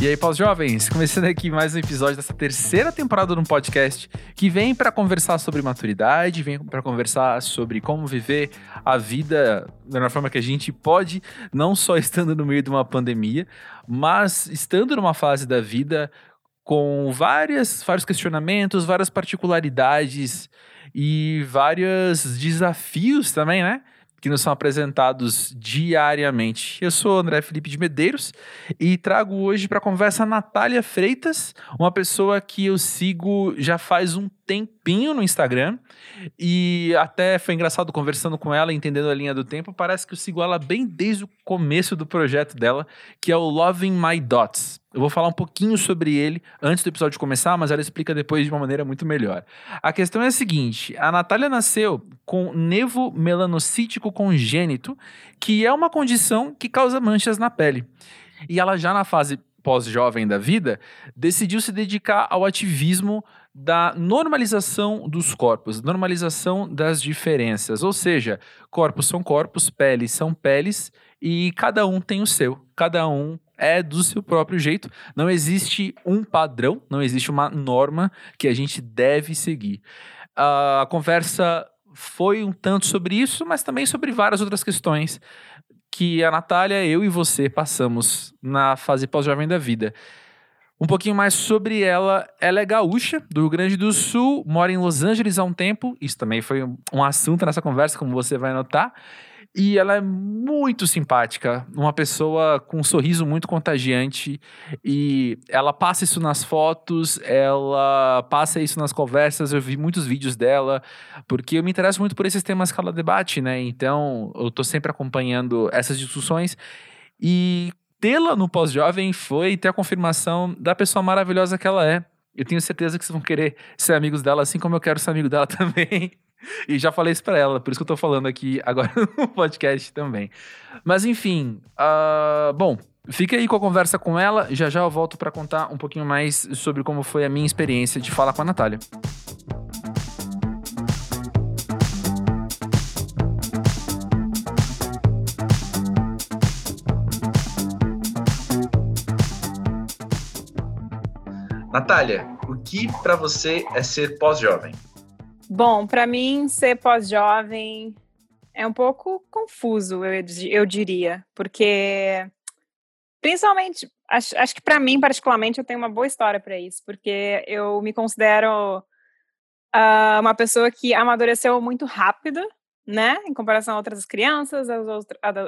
E aí, pós-jovens, começando aqui mais um episódio dessa terceira temporada do podcast, que vem para conversar sobre maturidade, vem para conversar sobre como viver a vida da forma que a gente pode, não só estando no meio de uma pandemia, mas estando numa fase da vida com várias, vários questionamentos, várias particularidades e vários desafios também, né? Que nos são apresentados diariamente. Eu sou André Felipe de Medeiros e trago hoje para a conversa a Natália Freitas, uma pessoa que eu sigo já faz um tempinho no Instagram e até foi engraçado conversando com ela, entendendo a linha do tempo. Parece que eu sigo ela bem desde o começo do projeto dela, que é o Loving My Dots. Eu vou falar um pouquinho sobre ele antes do episódio começar, mas ela explica depois de uma maneira muito melhor. A questão é a seguinte: a Natália nasceu com nevo melanocítico congênito, que é uma condição que causa manchas na pele. E ela já na fase pós-jovem da vida, decidiu se dedicar ao ativismo da normalização dos corpos, normalização das diferenças. Ou seja, corpos são corpos, peles são peles e cada um tem o seu, cada um é do seu próprio jeito. Não existe um padrão, não existe uma norma que a gente deve seguir. a conversa foi um tanto sobre isso, mas também sobre várias outras questões que a Natália, eu e você passamos na fase pós-jovem da vida. Um pouquinho mais sobre ela. Ela é gaúcha, do Rio Grande do Sul, mora em Los Angeles há um tempo. Isso também foi um assunto nessa conversa, como você vai notar. E ela é muito simpática, uma pessoa com um sorriso muito contagiante. E ela passa isso nas fotos, ela passa isso nas conversas. Eu vi muitos vídeos dela, porque eu me interesso muito por esses temas que ela debate, né? Então eu tô sempre acompanhando essas discussões. E tê-la no pós-jovem foi ter a confirmação da pessoa maravilhosa que ela é. Eu tenho certeza que vocês vão querer ser amigos dela, assim como eu quero ser amigo dela também. E já falei isso pra ela, por isso que eu tô falando aqui agora no podcast também. Mas enfim, uh, bom, fica aí com a conversa com ela. Já já eu volto para contar um pouquinho mais sobre como foi a minha experiência de falar com a Natália. Natália, o que para você é ser pós-jovem? Bom, para mim, ser pós-jovem é um pouco confuso, eu, eu diria, porque principalmente, acho, acho que para mim, particularmente, eu tenho uma boa história para isso, porque eu me considero uh, uma pessoa que amadureceu muito rápido, né, em comparação a outras crianças, aos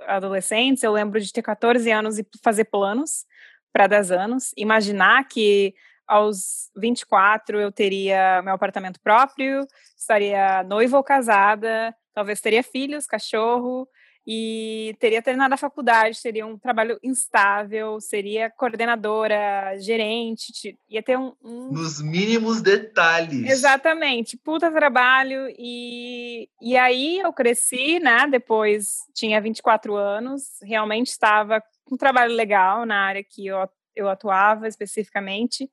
adolescentes. Eu lembro de ter 14 anos e fazer planos para 10 anos, imaginar que aos 24 eu teria meu apartamento próprio, estaria noiva ou casada, talvez teria filhos, cachorro e teria terminado a faculdade, teria um trabalho instável, seria coordenadora, gerente, ia ter um, um... nos mínimos detalhes. Exatamente, puta trabalho e e aí eu cresci, né? Depois tinha 24 anos, realmente estava com um trabalho legal na área que eu eu atuava especificamente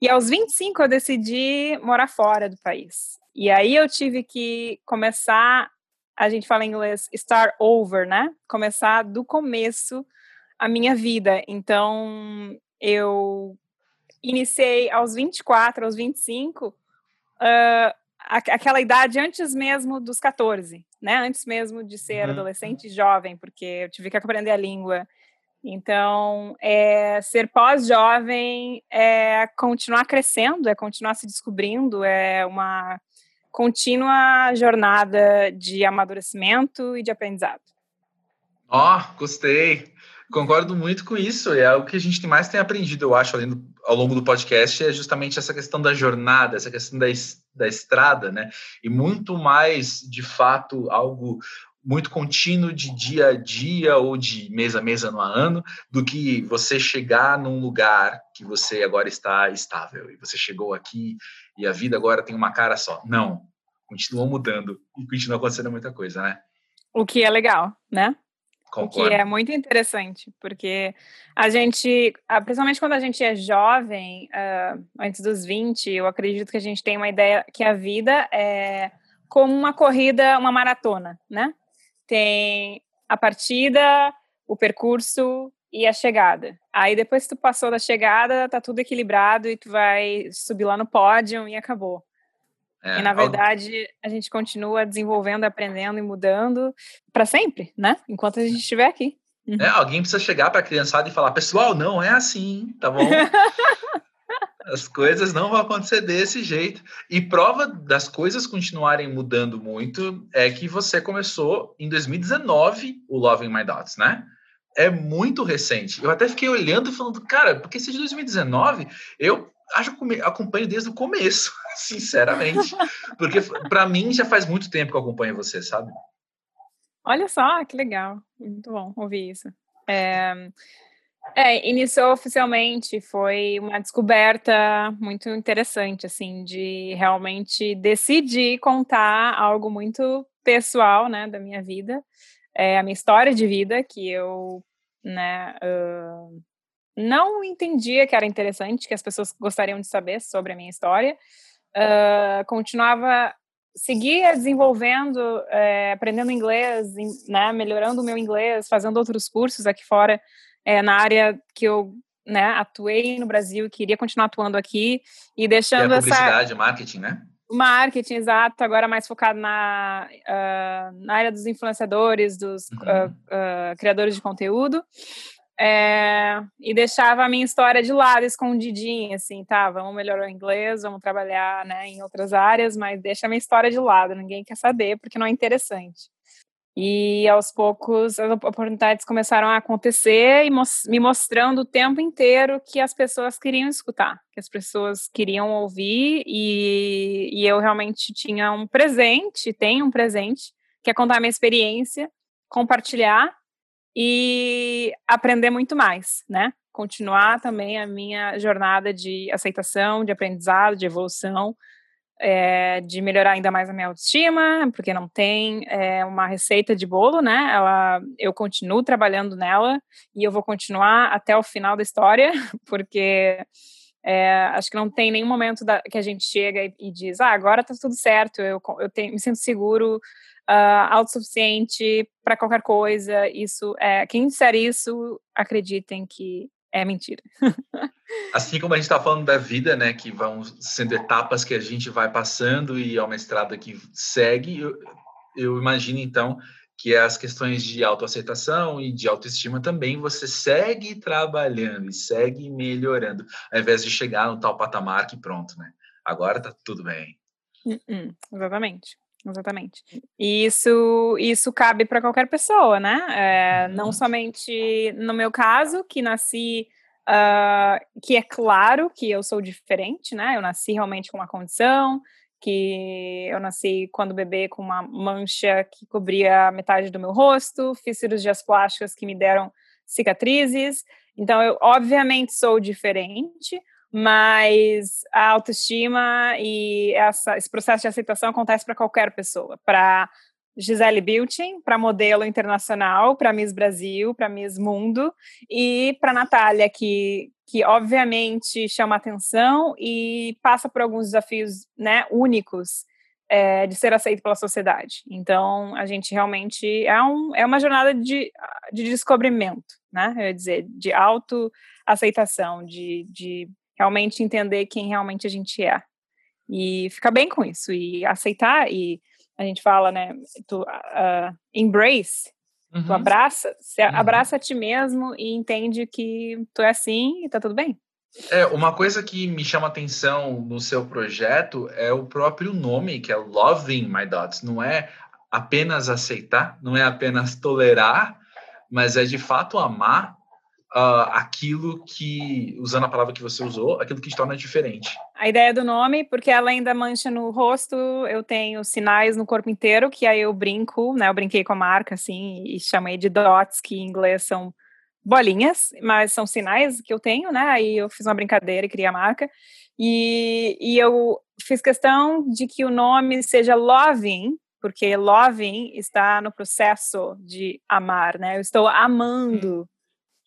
e aos 25 eu decidi morar fora do país. E aí eu tive que começar, a gente fala em inglês, start over, né? Começar do começo a minha vida. Então eu iniciei aos 24, aos 25, uh, aquela idade antes mesmo dos 14, né? Antes mesmo de ser uhum. adolescente jovem, porque eu tive que aprender a língua então, é, ser pós-jovem é continuar crescendo, é continuar se descobrindo, é uma contínua jornada de amadurecimento e de aprendizado. Ó, oh, gostei. Concordo muito com isso. É o que a gente mais tem aprendido, eu acho, ao longo do podcast, é justamente essa questão da jornada, essa questão da, da estrada, né? E muito mais, de fato, algo muito contínuo de dia a dia ou de mês a mês, ano a ano, do que você chegar num lugar que você agora está estável e você chegou aqui e a vida agora tem uma cara só. Não, continua mudando e continua acontecendo muita coisa, né? O que é legal, né? Concordo. O que é muito interessante, porque a gente, principalmente quando a gente é jovem, uh, antes dos 20, eu acredito que a gente tem uma ideia que a vida é como uma corrida, uma maratona, né? Tem a partida, o percurso e a chegada. Aí depois que tu passou da chegada, tá tudo equilibrado e tu vai subir lá no pódio e acabou. É, e na verdade, a gente continua desenvolvendo, aprendendo e mudando para sempre, né? Enquanto a gente estiver aqui. É, alguém precisa chegar para a criançada e falar: pessoal, não é assim, tá bom? As coisas não vão acontecer desse jeito. E prova das coisas continuarem mudando muito é que você começou em 2019 o Loving My Dots, né? É muito recente. Eu até fiquei olhando e falando, cara, porque se de 2019, eu acho que acompanho desde o começo, sinceramente. Porque para mim já faz muito tempo que eu acompanho você, sabe? Olha só, que legal. Muito bom ouvir isso. É, é, iniciou oficialmente, foi uma descoberta muito interessante, assim, de realmente decidir contar algo muito pessoal, né, da minha vida, é, a minha história de vida, que eu, né, uh, não entendia que era interessante, que as pessoas gostariam de saber sobre a minha história, uh, continuava seguia desenvolvendo, é, aprendendo inglês, né, melhorando o meu inglês, fazendo outros cursos aqui fora, é, na área que eu né, atuei no Brasil e queria continuar atuando aqui e deixando é publicidade, essa... marketing, né? Marketing, exato. Agora mais focado na, uh, na área dos influenciadores, dos uhum. uh, uh, criadores de conteúdo. É, e deixava a minha história de lado, escondidinha, assim, tá, vamos melhorar o inglês, vamos trabalhar, né, em outras áreas, mas deixa a minha história de lado, ninguém quer saber, porque não é interessante. E aos poucos as oportunidades começaram a acontecer e me mostrando o tempo inteiro que as pessoas queriam escutar, que as pessoas queriam ouvir e, e eu realmente tinha um presente, tenho um presente, que é contar a minha experiência, compartilhar e aprender muito mais, né? Continuar também a minha jornada de aceitação, de aprendizado, de evolução, é, de melhorar ainda mais a minha autoestima, porque não tem é, uma receita de bolo, né? Ela, eu continuo trabalhando nela e eu vou continuar até o final da história, porque é, acho que não tem nenhum momento da, que a gente chega e, e, diz, ah, agora tá tudo certo, eu, eu tenho, me sinto seguro, uh, autossuficiente para qualquer coisa. Isso, é, quem disser isso, acreditem que é mentira. assim como a gente está falando da vida, né, que vão sendo etapas que a gente vai passando e é uma estrada que segue, eu, eu imagino então que as questões de autoaceitação e de autoestima também você segue trabalhando e segue melhorando, ao invés de chegar no tal patamar que pronto, né? Agora tá tudo bem. Uh -uh, exatamente. Exatamente. E isso, isso cabe para qualquer pessoa, né? É, não uhum. somente no meu caso, que nasci, uh, que é claro que eu sou diferente, né? Eu nasci realmente com uma condição, que eu nasci quando bebê com uma mancha que cobria metade do meu rosto, fiz cirurgias plásticas que me deram cicatrizes. Então, eu obviamente sou diferente, mas a autoestima e essa, esse processo de aceitação acontece para qualquer pessoa, para Gisele Bündchen, para modelo internacional, para Miss Brasil, para Miss Mundo e para Natália, que, que obviamente chama atenção e passa por alguns desafios né, únicos é, de ser aceito pela sociedade. Então, a gente realmente é, um, é uma jornada de, de descobrimento, né? Eu ia dizer, de autoaceitação, de, de realmente entender quem realmente a gente é. E ficar bem com isso, e aceitar, e a gente fala, né, tu uh, embrace, uhum. tu abraça, uhum. abraça a ti mesmo e entende que tu é assim e tá tudo bem. É, uma coisa que me chama atenção no seu projeto é o próprio nome, que é Loving My Dots. Não é apenas aceitar, não é apenas tolerar, mas é de fato amar uh, aquilo que, usando a palavra que você usou, aquilo que te torna diferente. A ideia do nome, porque além da mancha no rosto, eu tenho sinais no corpo inteiro, que aí eu brinco, né? Eu brinquei com a marca, assim, e chamei de dots, que em inglês são bolinhas, mas são sinais que eu tenho, né? Aí eu fiz uma brincadeira e criei a marca. E, e eu fiz questão de que o nome seja Loving, porque loving está no processo de amar, né? Eu estou amando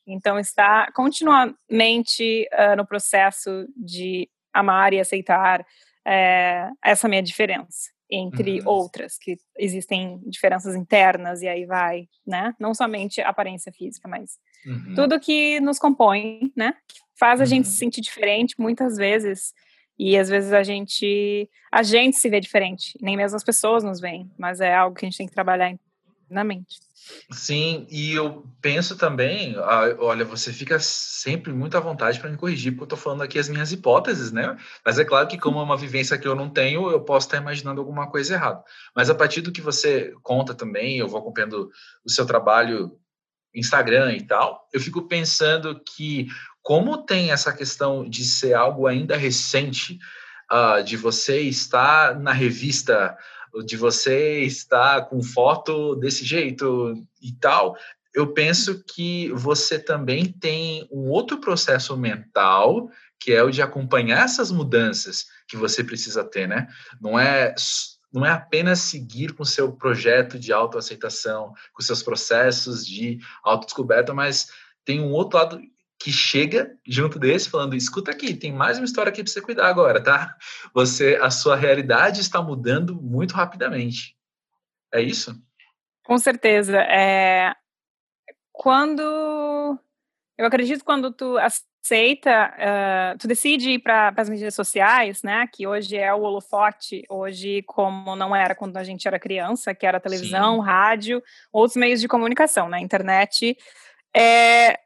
então, está continuamente uh, no processo de amar e aceitar é, essa minha diferença. entre uhum. outras, que existem diferenças internas e aí vai, né? Não somente aparência física, mas uhum. tudo que nos compõe, né? Que faz a uhum. gente se sentir diferente muitas vezes. E às vezes a gente a gente se vê diferente, nem mesmo as pessoas nos veem, mas é algo que a gente tem que trabalhar na mente. Sim, e eu penso também, ah, olha, você fica sempre muito à vontade para me corrigir, porque eu estou falando aqui as minhas hipóteses, né? Mas é claro que, como é uma vivência que eu não tenho, eu posso estar imaginando alguma coisa errada. Mas a partir do que você conta também, eu vou acompanhando o seu trabalho Instagram e tal, eu fico pensando que, como tem essa questão de ser algo ainda recente, uh, de você estar na revista de você estar com foto desse jeito e tal, eu penso que você também tem um outro processo mental, que é o de acompanhar essas mudanças que você precisa ter, né? Não é não é apenas seguir com seu projeto de autoaceitação, com seus processos de autodescoberta, mas tem um outro lado que chega junto desse falando: escuta aqui, tem mais uma história aqui para você cuidar agora, tá? Você, a sua realidade está mudando muito rapidamente. É isso? Com certeza. É... Quando eu acredito quando tu aceita, uh, tu decide ir para as mídias sociais, né? Que hoje é o holofote, hoje como não era quando a gente era criança, que era televisão, Sim. rádio, outros meios de comunicação, né? Internet. É,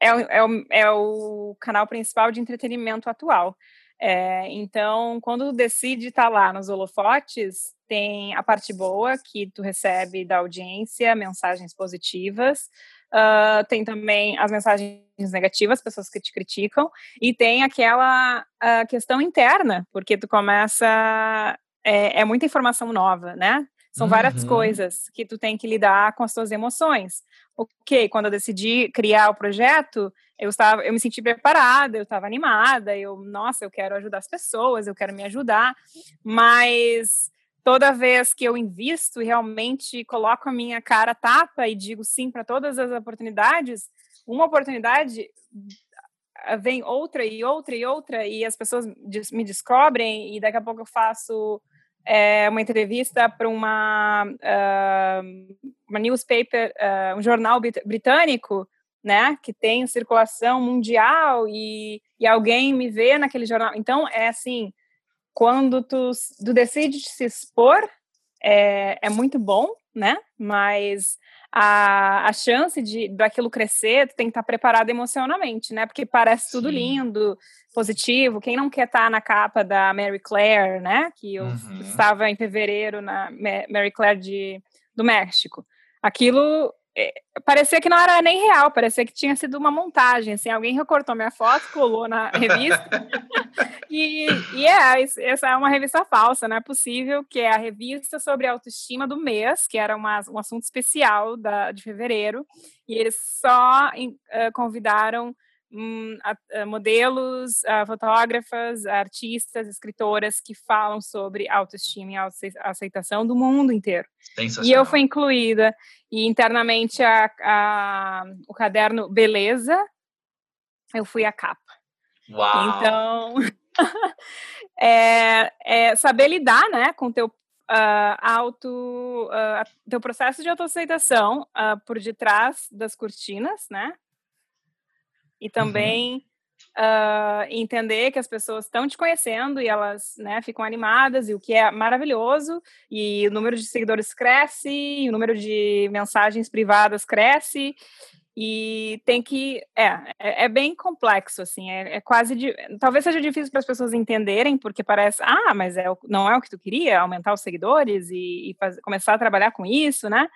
é, é, o, é o canal principal de entretenimento atual. É, então, quando decide estar tá lá nos holofotes, tem a parte boa que tu recebe da audiência, mensagens positivas, uh, tem também as mensagens negativas, pessoas que te criticam, e tem aquela uh, questão interna, porque tu começa. É, é muita informação nova, né? São várias uhum. coisas que tu tem que lidar com as tuas emoções. Ok, quando eu decidi criar o projeto, eu estava, eu me senti preparada, eu estava animada, eu, nossa, eu quero ajudar as pessoas, eu quero me ajudar, mas toda vez que eu invisto e realmente coloco a minha cara tapa e digo sim para todas as oportunidades, uma oportunidade ah, vem outra e outra e outra e as pessoas me descobrem e daqui a pouco eu faço é, uma entrevista para uma, uh, uma newspaper, uh, um jornal britânico, né, que tem circulação mundial e, e alguém me vê naquele jornal. Então, é assim, quando tu, tu decide se expor, é, é muito bom, né, mas a, a chance de daquilo crescer, tu tem que estar preparado emocionalmente, né? Porque parece tudo Sim. lindo, positivo. Quem não quer estar na capa da Mary Claire, né? Que eu uhum. estava em fevereiro na Mary Claire de, do México. Aquilo é, parecia que não era nem real, parecia que tinha sido uma montagem, assim, alguém recortou minha foto, colou na revista, e, e é, essa é uma revista falsa, não é possível, que é a revista sobre autoestima do mês, que era uma, um assunto especial da, de fevereiro, e eles só uh, convidaram a, a modelos, a fotógrafas, artistas, escritoras que falam sobre autoestima e autoaceitação do mundo inteiro. E eu fui incluída. E internamente o caderno Beleza, eu fui a capa. Uau! Então, é, é saber lidar né, com o teu Uh, auto, uh, teu processo de autoaceitação uh, por detrás das cortinas, né? E também uhum. uh, entender que as pessoas estão te conhecendo e elas né, ficam animadas, e o que é maravilhoso, e o número de seguidores cresce, e o número de mensagens privadas cresce, e tem que é, é, é bem complexo assim é, é quase de, talvez seja difícil para as pessoas entenderem porque parece ah mas é não é o que tu queria aumentar os seguidores e, e faz, começar a trabalhar com isso né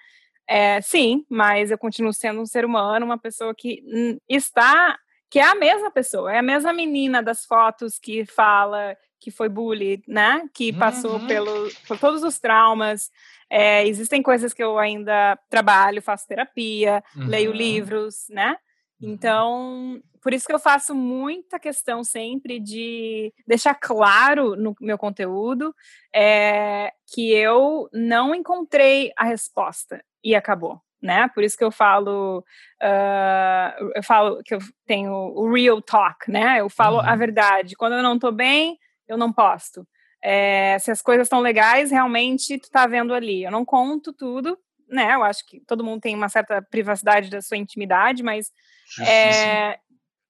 é, sim, mas eu continuo sendo um ser humano, uma pessoa que está, que é a mesma pessoa, é a mesma menina das fotos que fala que foi bully, né? Que passou uhum. pelo, por todos os traumas. É, existem coisas que eu ainda trabalho, faço terapia, uhum. leio livros, né? Uhum. Então, por isso que eu faço muita questão sempre de deixar claro no meu conteúdo é, que eu não encontrei a resposta e acabou. Né? Por isso que eu falo, uh, eu falo que eu tenho o real talk, né? Eu falo uhum. a verdade. Quando eu não estou bem, eu não posto. É, se as coisas estão legais, realmente tu tá vendo ali. Eu não conto tudo, né? Eu acho que todo mundo tem uma certa privacidade da sua intimidade, mas é,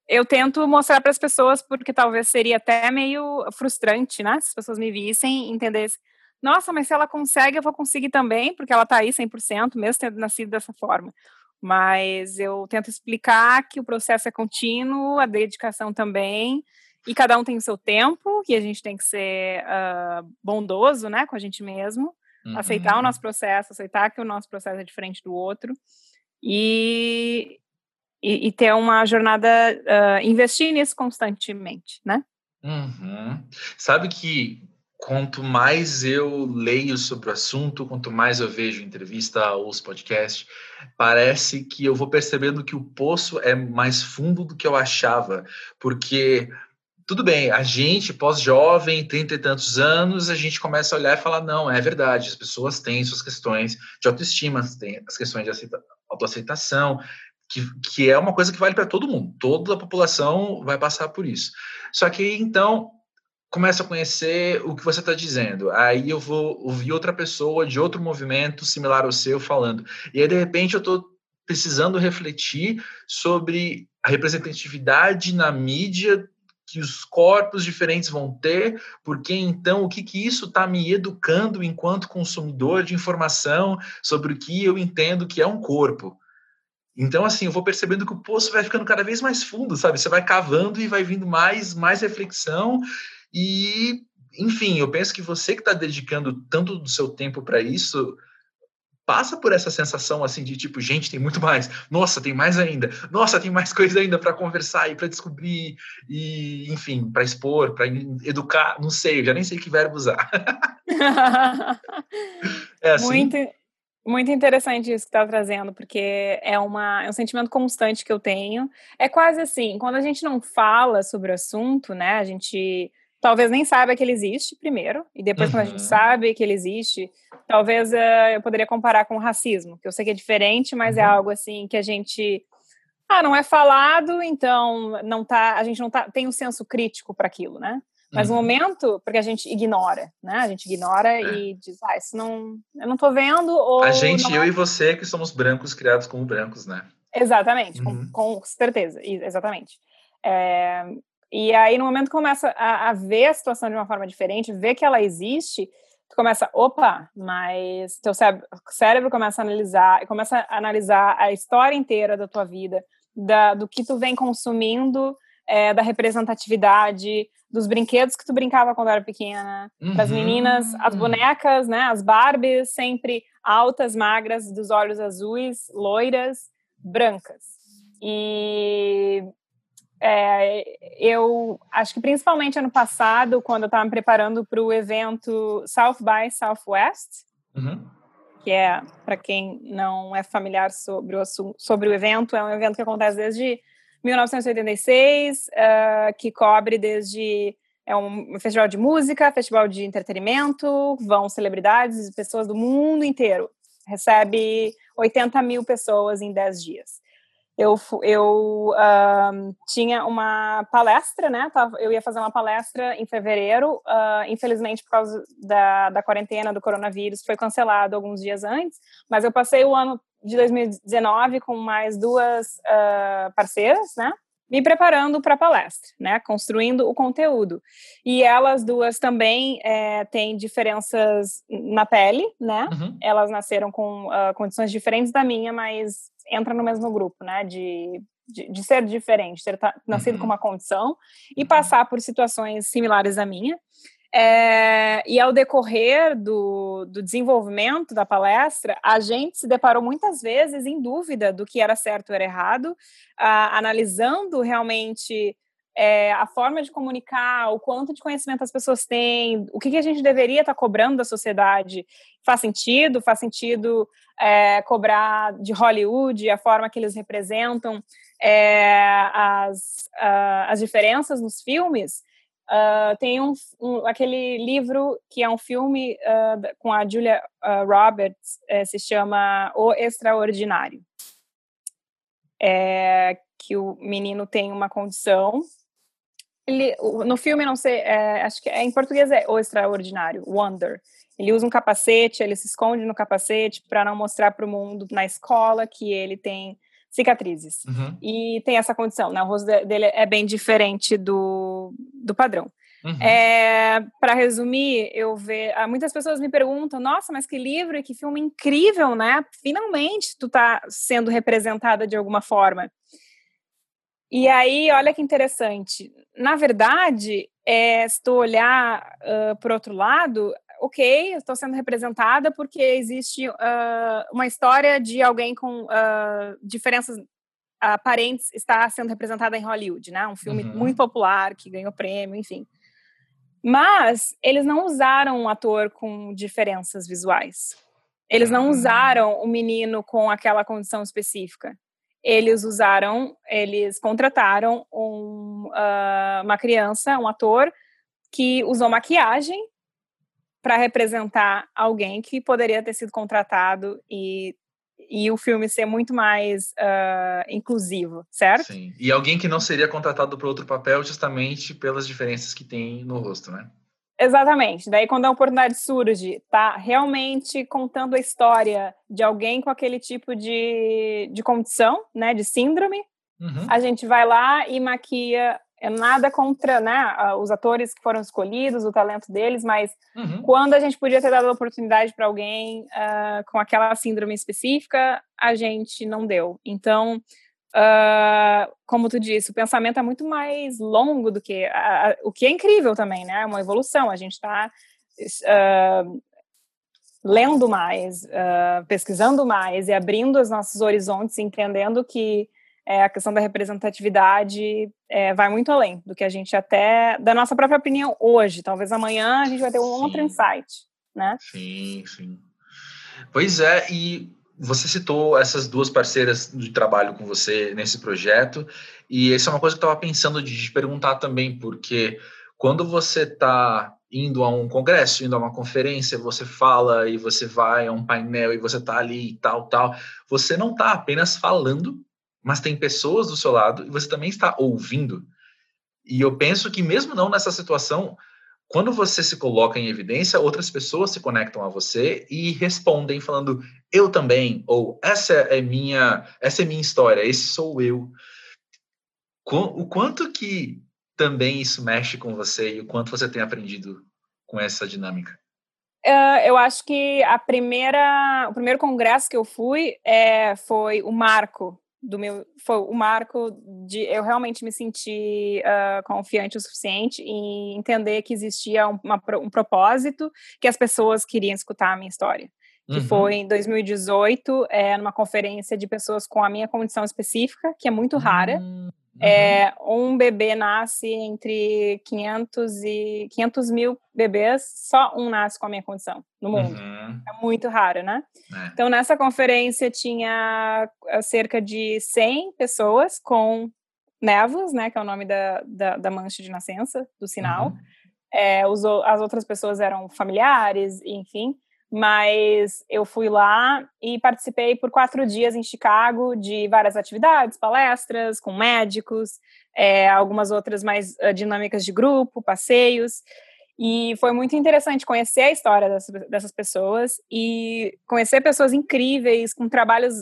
eu tento mostrar para as pessoas, porque talvez seria até meio frustrante, né? Se as pessoas me vissem e entendessem, nossa, mas se ela consegue, eu vou conseguir também, porque ela tá aí 100%, mesmo tendo nascido dessa forma. Mas eu tento explicar que o processo é contínuo, a dedicação também, e cada um tem o seu tempo, que a gente tem que ser uh, bondoso, né, com a gente mesmo, uhum. aceitar o nosso processo, aceitar que o nosso processo é diferente do outro e, e, e ter uma jornada, uh, investir nisso constantemente, né? Uhum. Sabe que quanto mais eu leio sobre o assunto, quanto mais eu vejo entrevista ou os podcasts, parece que eu vou percebendo que o poço é mais fundo do que eu achava, porque tudo bem, a gente, pós-jovem, trinta e tantos anos, a gente começa a olhar e falar, não, é verdade, as pessoas têm suas questões de autoestima, têm as questões de aceita autoaceitação, que, que é uma coisa que vale para todo mundo, toda a população vai passar por isso. Só que, então, começa a conhecer o que você está dizendo. Aí eu vou ouvir outra pessoa de outro movimento similar ao seu falando. E aí, de repente, eu estou precisando refletir sobre a representatividade na mídia que os corpos diferentes vão ter, porque então o que, que isso está me educando enquanto consumidor de informação sobre o que eu entendo que é um corpo. Então, assim, eu vou percebendo que o poço vai ficando cada vez mais fundo, sabe? Você vai cavando e vai vindo mais, mais reflexão. E, enfim, eu penso que você que está dedicando tanto do seu tempo para isso, passa por essa sensação assim de tipo, gente, tem muito mais. Nossa, tem mais ainda. Nossa, tem mais coisa ainda para conversar e para descobrir e, enfim, para expor, para educar, não sei, eu já nem sei que verbo usar. é assim. Muito muito interessante isso que está trazendo, porque é, uma, é um sentimento constante que eu tenho. É quase assim, quando a gente não fala sobre o assunto, né, a gente talvez nem saiba que ele existe primeiro, e depois uhum. quando a gente uhum. sabe que ele existe, talvez uh, eu poderia comparar com o racismo, que eu sei que é diferente, mas é uhum. é algo assim que a gente ah, não é falado, então não tá, a gente não tá, tem um senso crítico para aquilo, né? Mas uhum. no momento, porque a gente ignora, né? A gente ignora é. e diz, ah, isso não, eu não tô vendo. Ou a gente, eu é... e você, que somos brancos, criados como brancos, né? Exatamente, uhum. com, com, certeza, exatamente. É, e aí, no momento que começa a, a, ver a situação de uma forma diferente, ver que ela existe, tu começa, opa, mas teu cérebro, começa a analisar, começa a analisar a história inteira da tua vida, da, do que tu vem consumindo, é, da representatividade, dos brinquedos que tu brincava quando era pequena, uhum. das meninas, as bonecas, né, as Barbies, sempre altas, magras, dos olhos azuis, loiras, brancas. E é, eu acho que principalmente ano passado, quando eu estava me preparando para o evento South by Southwest, uhum. que é, para quem não é familiar sobre o, sobre o evento, é um evento que acontece desde 1986, uh, que cobre desde é um festival de música, festival de entretenimento, vão celebridades e pessoas do mundo inteiro. Recebe 80 mil pessoas em 10 dias eu, eu uh, tinha uma palestra, né? Eu ia fazer uma palestra em fevereiro. Uh, infelizmente, por causa da, da quarentena do coronavírus, foi cancelado alguns dias antes. Mas eu passei o ano de 2019 com mais duas uh, parceiras, né? me preparando para a palestra, né, construindo o conteúdo. E elas duas também é, têm diferenças na pele, né? Uhum. Elas nasceram com uh, condições diferentes da minha, mas entra no mesmo grupo, né? De, de, de ser diferente, ter nascido uhum. com uma condição e uhum. passar por situações similares à minha. É, e ao decorrer do, do, desenvolvimento da palestra, a gente se deparou muitas vezes em dúvida do que era certo ou era errado, analisando realmente é, a forma de comunicar, o quanto de conhecimento as pessoas têm, o que, que a gente deveria estar tá cobrando da sociedade. Faz sentido? Faz sentido é, cobrar de Hollywood, a forma que eles representam é, as, as diferenças nos filmes? Uh, tem um, um, aquele livro que é um filme uh, com a Julia uh, Roberts, eh, se chama O Extraordinário. É, que o menino tem uma condição Ele, no filme, não sei, é, acho que é, em português é O Extraordinário, Wonder. Ele usa um capacete, ele se esconde no capacete para não mostrar para o mundo na escola que ele tem cicatrizes. Uhum. E tem essa condição, né? O rosto dele é bem diferente do, do padrão. Uhum. É, para resumir, eu vejo. Ah, muitas pessoas me perguntam: nossa, mas que livro e que filme incrível, né? Finalmente tu tá sendo representada de alguma forma. E aí, olha que interessante. Na verdade, é, se tu olhar uh, por outro lado, ok, estou sendo representada porque existe uh, uma história de alguém com uh, diferenças aparentes está sendo representada em Hollywood, né? Um filme uhum. muito popular que ganhou prêmio, enfim. Mas eles não usaram um ator com diferenças visuais. Eles não usaram o um menino com aquela condição específica. Eles usaram, eles contrataram um, uh, uma criança, um ator, que usou maquiagem para representar alguém que poderia ter sido contratado e e o filme ser muito mais uh, inclusivo, certo? Sim. E alguém que não seria contratado para outro papel justamente pelas diferenças que tem no rosto, né? Exatamente. Daí, quando a oportunidade surge, tá realmente contando a história de alguém com aquele tipo de, de condição, né, de síndrome, uhum. a gente vai lá e maquia é nada contra né, os atores que foram escolhidos, o talento deles, mas uhum. quando a gente podia ter dado a oportunidade para alguém uh, com aquela síndrome específica, a gente não deu. Então, uh, como tu disse, o pensamento é muito mais longo do que. Uh, o que é incrível também, né? É uma evolução. A gente está. lendo mais, pesquisando mais e abrindo os nossos horizontes, entendendo que é, a questão da representatividade é, vai muito além do que a gente até da nossa própria opinião hoje. Talvez amanhã a gente vai ter um sim. outro insight, né? Sim, sim. Pois é, e você citou essas duas parceiras de trabalho com você nesse projeto, e essa é uma coisa que eu estava pensando de te perguntar também, porque quando você está indo a um congresso, indo a uma conferência, você fala e você vai a um painel e você está ali e tal, tal, você não está apenas falando mas tem pessoas do seu lado e você também está ouvindo. E eu penso que mesmo não nessa situação, quando você se coloca em evidência, outras pessoas se conectam a você e respondem falando eu também ou essa é minha, essa é minha história, esse sou eu. O quanto que também isso mexe com você e o quanto você tem aprendido com essa dinâmica? Uh, eu acho que a primeira, o primeiro congresso que eu fui é, foi o marco do meu foi o marco de eu realmente me sentir uh, confiante o suficiente em entender que existia um, uma, um propósito que as pessoas queriam escutar a minha história que uhum. foi em 2018 é numa conferência de pessoas com a minha condição específica que é muito rara uhum. É, um bebê nasce entre 500 e 500 mil bebês, só um nasce com a minha condição no mundo. Uhum. É muito raro, né? É. Então, nessa conferência tinha ah, cerca de 100 pessoas com nevos, né? Que é o nome da, da, da mancha de nascença, do sinal. Uhum. É, os, as outras pessoas eram familiares, enfim mas eu fui lá e participei por quatro dias em Chicago de várias atividades, palestras com médicos, é, algumas outras mais uh, dinâmicas de grupo, passeios. E foi muito interessante conhecer a história dessas, dessas pessoas e conhecer pessoas incríveis, com trabalhos,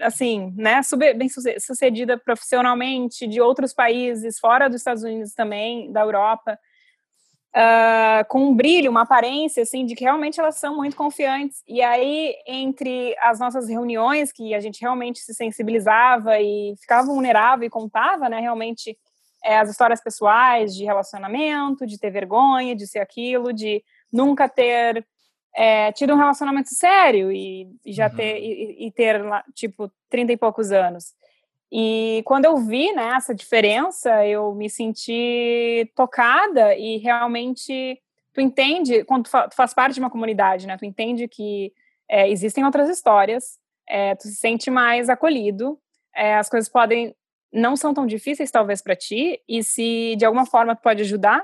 assim, né, super bem sucedida profissionalmente, de outros países, fora dos Estados Unidos também, da Europa uh, com um brilho, uma aparência, assim, de que realmente elas são muito confiantes. E aí, entre as nossas reuniões, que a gente realmente se sensibilizava e ficava vulnerável e contava, né, realmente é, as histórias pessoais de relacionamento, de ter vergonha, de ser aquilo, de nunca ter é, tido um relacionamento sério e, e já uhum. ter e, e, ter tipo 30 e poucos anos. E quando eu vi né, essa diferença, eu me senti tocada e realmente tu entende, quando tu, faz parte de uma comunidade, né, tu entende que é, existem outras histórias, é, tu se sente mais acolhido, é, as coisas podem, não são tão difíceis talvez para ti, e se de alguma forma tu pode ajudar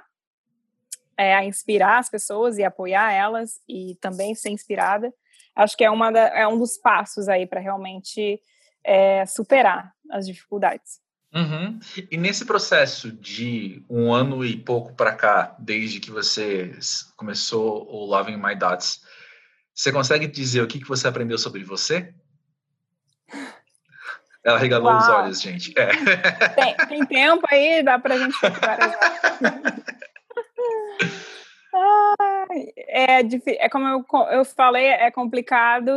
é, a inspirar as pessoas e apoiar elas e também ser inspirada, acho que é, uma da, é um dos passos aí para realmente é, superar as dificuldades. Uhum. E nesse processo de um ano e pouco para cá, desde que você começou o Loving My Dots, você consegue dizer o que, que você aprendeu sobre você? Ela regalou Uau. os olhos, gente. É. Tem, tem, tempo aí, dá pra gente é, é como eu, eu falei, é complicado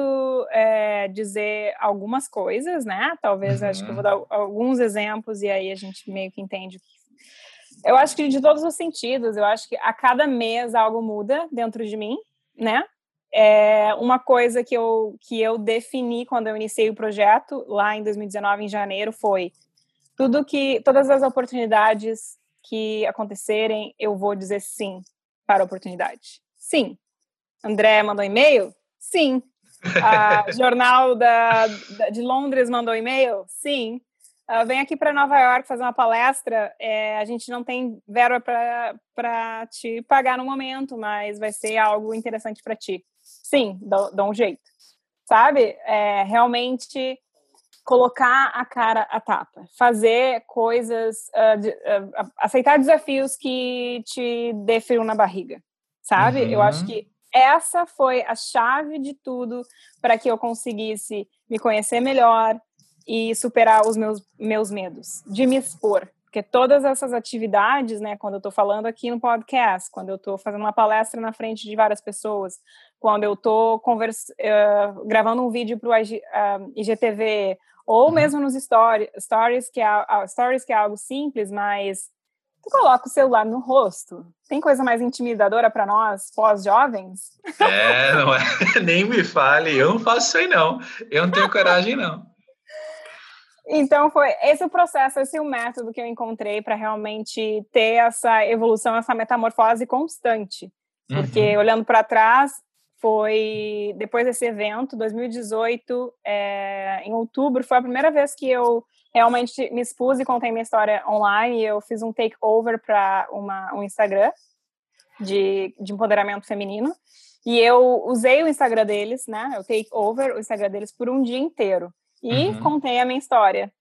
é, dizer algumas coisas, né? Talvez uhum. acho que eu vou dar alguns exemplos e aí a gente meio que entende. Eu acho que de todos os sentidos, eu acho que a cada mês algo muda dentro de mim, né? É uma coisa que eu, que eu defini quando eu iniciei o projeto lá em 2019, em janeiro, foi tudo que todas as oportunidades que acontecerem, eu vou dizer sim para a oportunidade. Sim. André mandou e-mail? Sim. A Jornal da, da, de Londres mandou e-mail? Sim. Uh, vem aqui para Nova York fazer uma palestra. É, a gente não tem verba para te pagar no momento, mas vai ser algo interessante para ti. Sim, dá, um jeito. Sabe? É, realmente colocar a cara a tapa, fazer coisas, uh, de, uh, aceitar desafios que te dê frio na barriga, sabe? Uhum. Eu acho que essa foi a chave de tudo para que eu conseguisse me conhecer melhor e superar os meus, meus medos, de me expor. Porque todas essas atividades, né, quando eu estou falando aqui no podcast, quando eu estou fazendo uma palestra na frente de várias pessoas, quando eu estou uh, gravando um vídeo para o uh, IGTV, ou uhum. mesmo nos story, stories, que é, uh, stories, que é algo simples, mas tu coloca o celular no rosto. Tem coisa mais intimidadora para nós, pós-jovens? É, não é, nem me fale, eu não faço isso aí não. Eu não tenho coragem, não. Então foi esse o processo, esse o método que eu encontrei para realmente ter essa evolução, essa metamorfose constante. Porque uhum. olhando para trás, foi depois desse evento, 2018, é, em outubro, foi a primeira vez que eu realmente me expus e contei minha história online. Eu fiz um takeover para um Instagram de, de empoderamento feminino. E eu usei o Instagram deles, né? Eu take over o Instagram deles por um dia inteiro. E uhum. contei a minha história.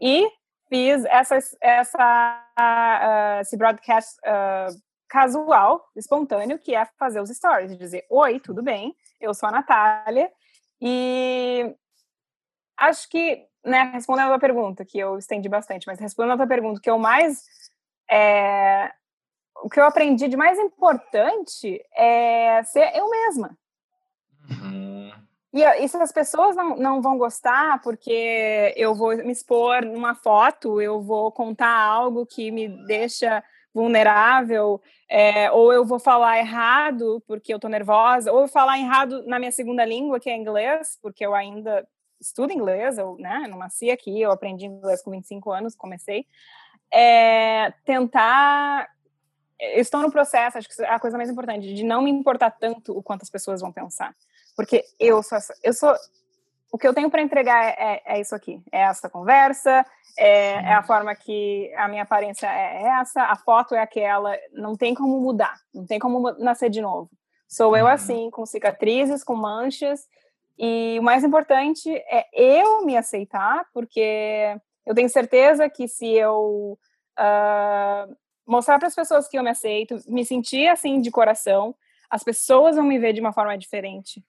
E fiz essa, essa, uh, esse broadcast uh, casual, espontâneo, que é fazer os stories, dizer: Oi, tudo bem? Eu sou a Natália. E acho que, né, respondendo a tua pergunta, que eu estendi bastante, mas respondendo a tua pergunta, que eu mais. É, o que eu aprendi de mais importante é ser eu mesma. Uhum. E, e, se as pessoas não, não vão gostar porque eu vou me expor numa foto, eu vou contar algo que me deixa vulnerável, é, ou eu vou falar errado porque eu tô nervosa, ou eu falar errado na minha segunda língua, que é inglês, porque eu ainda estudo inglês, eu né, não nasci aqui, eu aprendi inglês com 25 anos, comecei. É, tentar. Eu estou no processo, acho que é a coisa mais importante, de não me importar tanto o quanto as pessoas vão pensar. Porque eu sou, eu sou o que eu tenho para entregar é, é, é, isso aqui, é essa conversa, é, é, a forma que a minha aparência é essa, a foto é aquela, não tem como mudar, não tem como nascer de novo. Sou eu uhum. assim, com cicatrizes, com manchas, e o mais importante é eu me aceitar, porque eu tenho certeza que se eu uh, mostrar para as pessoas que eu me aceito, me sentir assim de coração, as pessoas vão me ver de uma forma diferente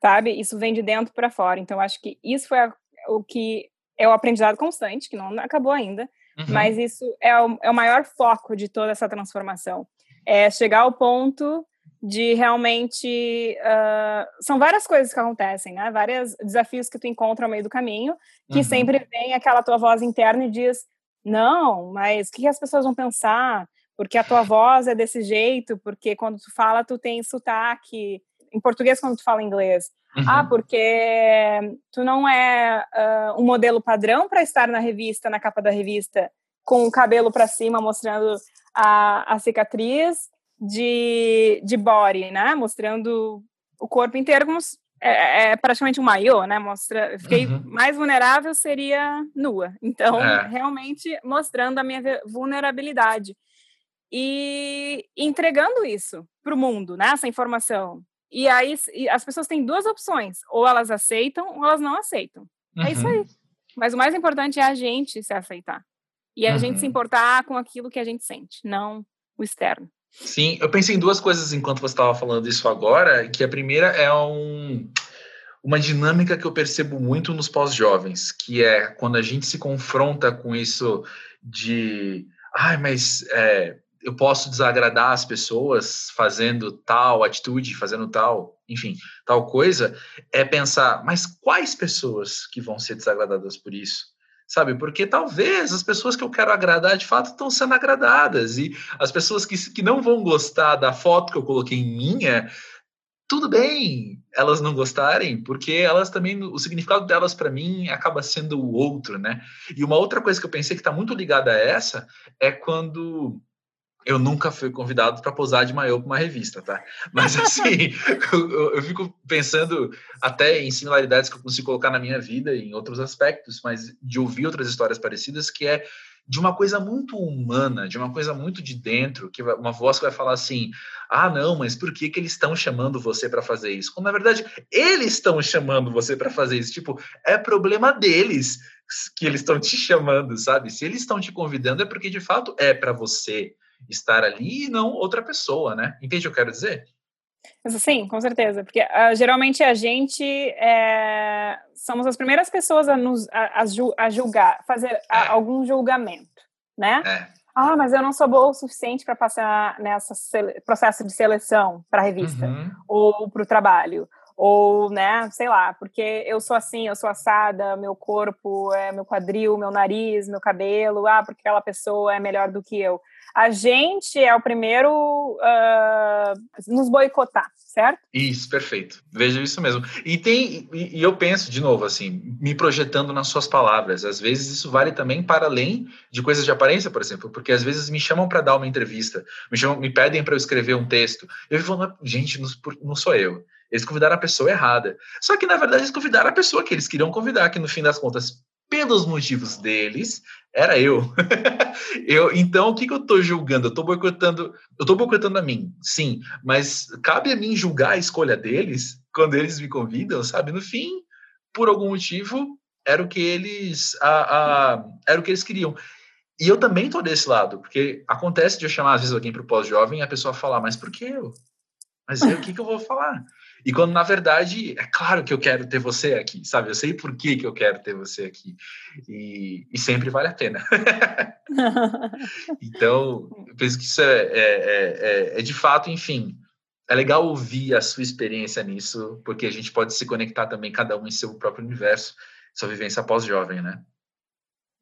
sabe? Isso vem de dentro para fora. Então, acho que isso foi a, o que é o aprendizado constante, que não acabou ainda, uhum. mas isso é o, é o maior foco de toda essa transformação. É chegar ao ponto de realmente uh, são várias coisas que acontecem, né? Vários desafios que tu encontra ao meio do caminho, que uhum. sempre vem aquela tua voz interna e diz: não, mas o que as pessoas vão pensar? Porque a tua voz é desse jeito, porque quando tu fala tu tem sotaque, em português quando tu fala inglês. Uhum. Ah, porque tu não é uh, um modelo padrão para estar na revista, na capa da revista, com o cabelo para cima, mostrando a, a cicatriz de, de body, né? Mostrando o corpo inteiro como é, é praticamente um maiô, né? Mostra, fiquei uhum. mais vulnerável seria nua. Então, é. realmente mostrando a minha vulnerabilidade e entregando isso para o mundo, né? Essa informação. E aí as pessoas têm duas opções: ou elas aceitam ou elas não aceitam. Uhum. É isso aí. Uhum. Mas o mais importante é a gente se aceitar. E a uhum. gente se uhum. importar com aquilo que a gente sente, não o externo. Sim, eu pensei em duas coisas enquanto você estava falando isso agora, que a primeira é um, uma dinâmica que eu percebo muito nos pós-jovens, que é quando a gente se confronta com isso de, ai, mas é, eu posso desagradar as pessoas fazendo tal atitude, fazendo tal, enfim, tal coisa, é pensar, mas quais pessoas que vão ser desagradadas por isso? Sabe, porque talvez as pessoas que eu quero agradar de fato estão sendo agradadas, e as pessoas que, que não vão gostar da foto que eu coloquei em minha, tudo bem elas não gostarem, porque elas também, o significado delas para mim acaba sendo o outro, né? E uma outra coisa que eu pensei que está muito ligada a essa é quando eu nunca fui convidado para posar de maiô para uma revista, tá? Mas assim, eu, eu, fico pensando até em similaridades que eu consigo colocar na minha vida em outros aspectos, mas de ouvir outras histórias parecidas, que é de uma coisa muito humana, de uma coisa muito de dentro, que uma voz que vai falar assim: ah, não, mas por que, que eles estão chamando você para fazer isso? Quando na verdade eles estão chamando você para fazer isso. Tipo, é problema deles que eles estão te chamando, sabe? Se eles estão te convidando é porque de fato é para você estar ali e não outra pessoa, né? Entende o que eu quero dizer? Sim, com certeza, porque uh, geralmente a gente é, somos as primeiras pessoas a nos a, a julgar, fazer é. a, algum julgamento, né? É. Ah, mas eu não sou boa o suficiente para passar nessa processo de seleção para a revista uhum. ou para o trabalho ou, né, sei lá, porque eu sou assim, eu sou assada, meu corpo, é meu quadril, meu nariz, meu cabelo, ah, porque aquela pessoa é melhor do que eu a gente é o primeiro uh, nos boicotar, certo? Isso, perfeito. Vejo isso mesmo. E tem e, e, eu penso de novo assim, me projetando nas suas palavras. Às vezes isso vale também para além de coisas de aparência, por exemplo, porque às vezes me chamam para dar uma entrevista, me chamam, me pedem para eu escrever um texto. Eu falo, gente, não, não sou eu. Eles convidaram a pessoa errada. Só que, na verdade, eles convidaram a pessoa que eles queriam convidar, que no fim das contas pelos motivos deles, era eu. eu então, o que, que eu estou julgando? Eu estou boicotando, eu estou boicotando a mim, sim, mas cabe a mim julgar a escolha deles quando eles me convidam, sabe? No fim, por algum motivo, era o que eles, a, a, era o que eles queriam. E eu também estou desse lado, porque acontece de eu chamar às vezes alguém para o pós-jovem e a pessoa falar, mas por que eu? Mas eu, o que, que eu vou falar? E quando, na verdade, é claro que eu quero ter você aqui, sabe? Eu sei por que, que eu quero ter você aqui. E, e sempre vale a pena. então, eu penso que isso é, é, é, é, de fato, enfim, é legal ouvir a sua experiência nisso, porque a gente pode se conectar também, cada um em seu próprio universo, sua vivência pós-jovem, né?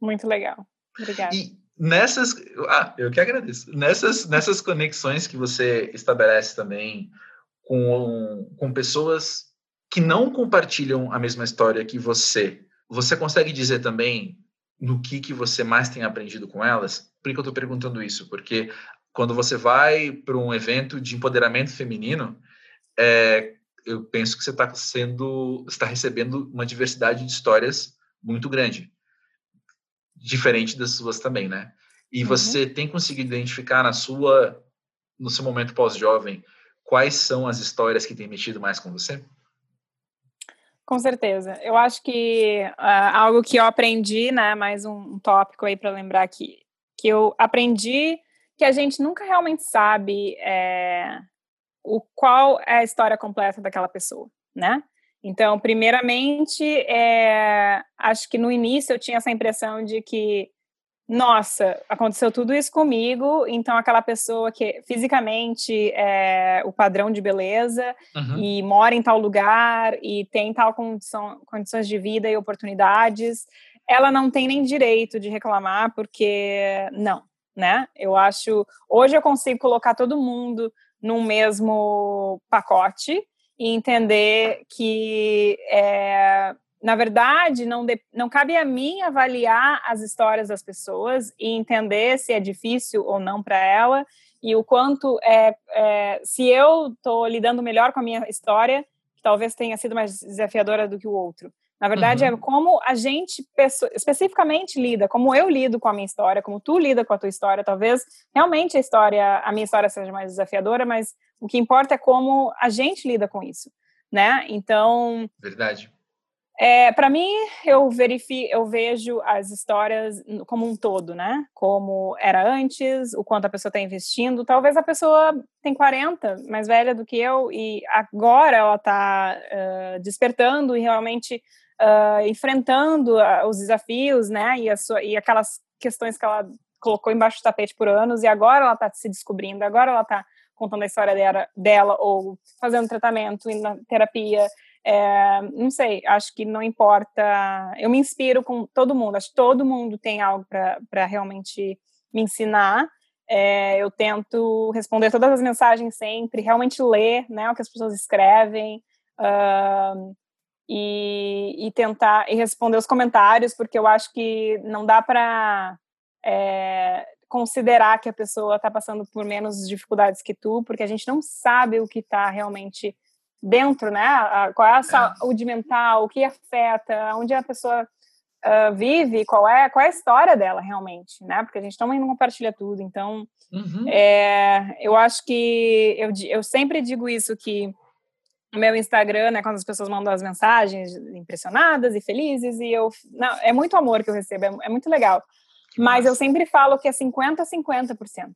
Muito legal. Obrigada. E nessas. Ah, eu que agradeço. Nessas, nessas conexões que você estabelece também com, com pessoas que não compartilham a mesma história que você, você consegue dizer também no que, que você mais tem aprendido com elas? Por que eu estou perguntando isso? Porque quando você vai para um evento de empoderamento feminino, é, eu penso que você está sendo, está recebendo uma diversidade de histórias muito grande, diferente das suas também, né? E uhum. você tem conseguido identificar na sua, no seu momento pós-jovem, quais são as histórias que têm mexido mais com você? Com certeza. Eu acho que uh, algo que eu aprendi, né, mais um, um tópico aí para lembrar aqui, que eu aprendi que a gente nunca realmente sabe é, o qual é a história completa daquela pessoa, né? Então, primeiramente, é, acho que no início eu tinha essa impressão de que nossa, aconteceu tudo isso comigo, então aquela pessoa que fisicamente é o padrão de beleza uhum. e mora em tal lugar e tem tal condição, condições de vida e oportunidades, ela não tem nem direito de reclamar, porque não, né? Eu acho, hoje eu consigo colocar todo mundo num mesmo pacote e entender que é, na verdade, não, de, não cabe a mim avaliar as histórias das pessoas e entender se é difícil ou não para ela e o quanto é, é se eu estou lidando melhor com a minha história, que talvez tenha sido mais desafiadora do que o outro. Na verdade, uhum. é como a gente especificamente lida, como eu lido com a minha história, como tu lida com a tua história. Talvez realmente a história, a minha história seja mais desafiadora, mas o que importa é como a gente lida com isso, né? Então, verdade É, para mim, eu verifico, eu vejo as histórias como um todo, né? Como era antes, o quanto a pessoa está investindo. Talvez a pessoa tem 40, mais velha do que eu, e agora ela está uh, despertando e realmente uh, enfrentando uh, os desafios, né? E, sua, e aquelas questões que ela colocou embaixo do tapete por anos, e agora ela está se descobrindo, agora ela está contando a história dela, dela ou fazendo tratamento, indo na terapia, é, não sei, acho que não importa. Eu me inspiro com todo mundo, acho que todo mundo tem algo para realmente me ensinar. É, eu tento responder todas as mensagens sempre, realmente ler né, o que as pessoas escrevem uh, e, e, tentar e responder os comentários, porque eu acho que não dá para é, considerar que a pessoa está passando por menos dificuldades que tu, porque a gente não sabe o que está realmente dentro, né? A, qual é a é. saúde mental, o que afeta, onde a pessoa uh, vive, qual é, qual é a história dela realmente, né? Porque a gente também não compartilha tudo. Então, uhum. é, eu acho que eu, eu sempre digo isso que no meu Instagram, né, quando as pessoas mandam as mensagens impressionadas e felizes, e eu. Não, é muito amor que eu recebo, é, é muito legal. Mas eu sempre falo que é 50% a 50%,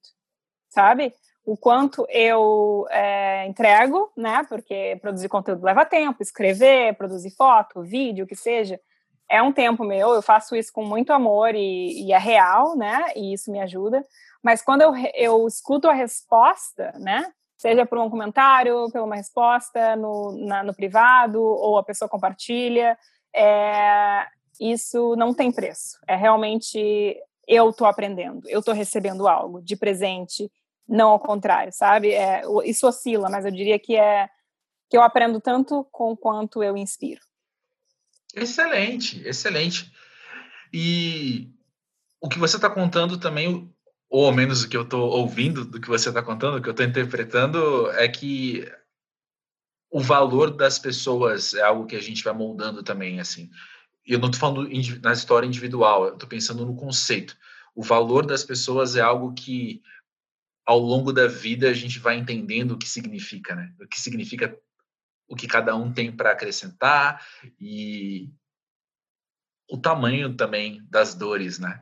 sabe? O quanto eu é, entrego, né? Porque produzir conteúdo leva tempo, escrever, produzir foto, vídeo, o que seja, é um tempo meu. Eu faço isso com muito amor e, e é real, né? E isso me ajuda. Mas quando eu, eu escuto a resposta, né? Seja por um comentário, por uma resposta no, na, no privado, ou a pessoa compartilha, é, isso não tem preço. É realmente eu estou aprendendo, eu estou recebendo algo de presente não ao contrário, sabe? É, isso oscila, mas eu diria que é que eu aprendo tanto com quanto eu inspiro. Excelente, excelente. E o que você está contando também, ou ao menos o que eu estou ouvindo do que você está contando, o que eu estou interpretando, é que o valor das pessoas é algo que a gente vai moldando também, assim. Eu não estou falando na história individual, eu estou pensando no conceito. O valor das pessoas é algo que ao longo da vida a gente vai entendendo o que significa, né? O que significa o que cada um tem para acrescentar e o tamanho também das dores, né?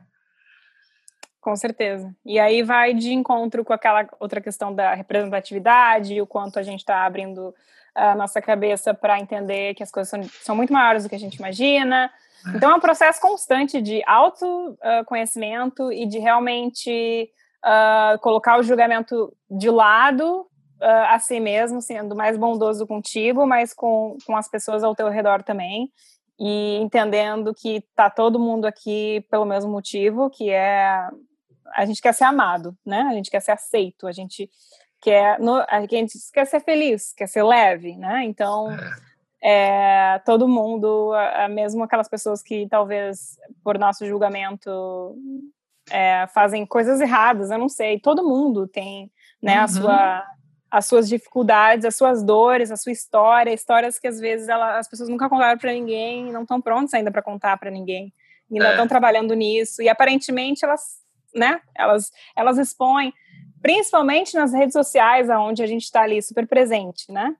Com certeza. E aí vai de encontro com aquela outra questão da representatividade, o quanto a gente está abrindo a nossa cabeça para entender que as coisas são, são, muito maiores do que a gente imagina. É. Então é um processo constante de autoconhecimento e de realmente uh, colocar o julgamento de lado uh, a si mesmo, sendo mais bondoso contigo, mas com, com as pessoas ao teu redor também, e entendendo que tá todo mundo aqui pelo mesmo motivo, que é a gente quer ser amado, né? A gente quer ser aceito, a gente quer, no, a gente quer ser feliz, quer ser leve, né? Então, é, todo mundo, mesmo aquelas pessoas que talvez por nosso julgamento é, fazem coisas erradas, eu não sei. Todo mundo tem né, uhum. a sua, as suas dificuldades, as suas dores, a sua história, histórias que às vezes ela, as pessoas nunca contaram para ninguém, não estão prontas ainda para contar para ninguém, ainda estão é. trabalhando nisso e aparentemente elas, né, elas, elas expõem, principalmente nas redes sociais, aonde a gente está ali super presente, né?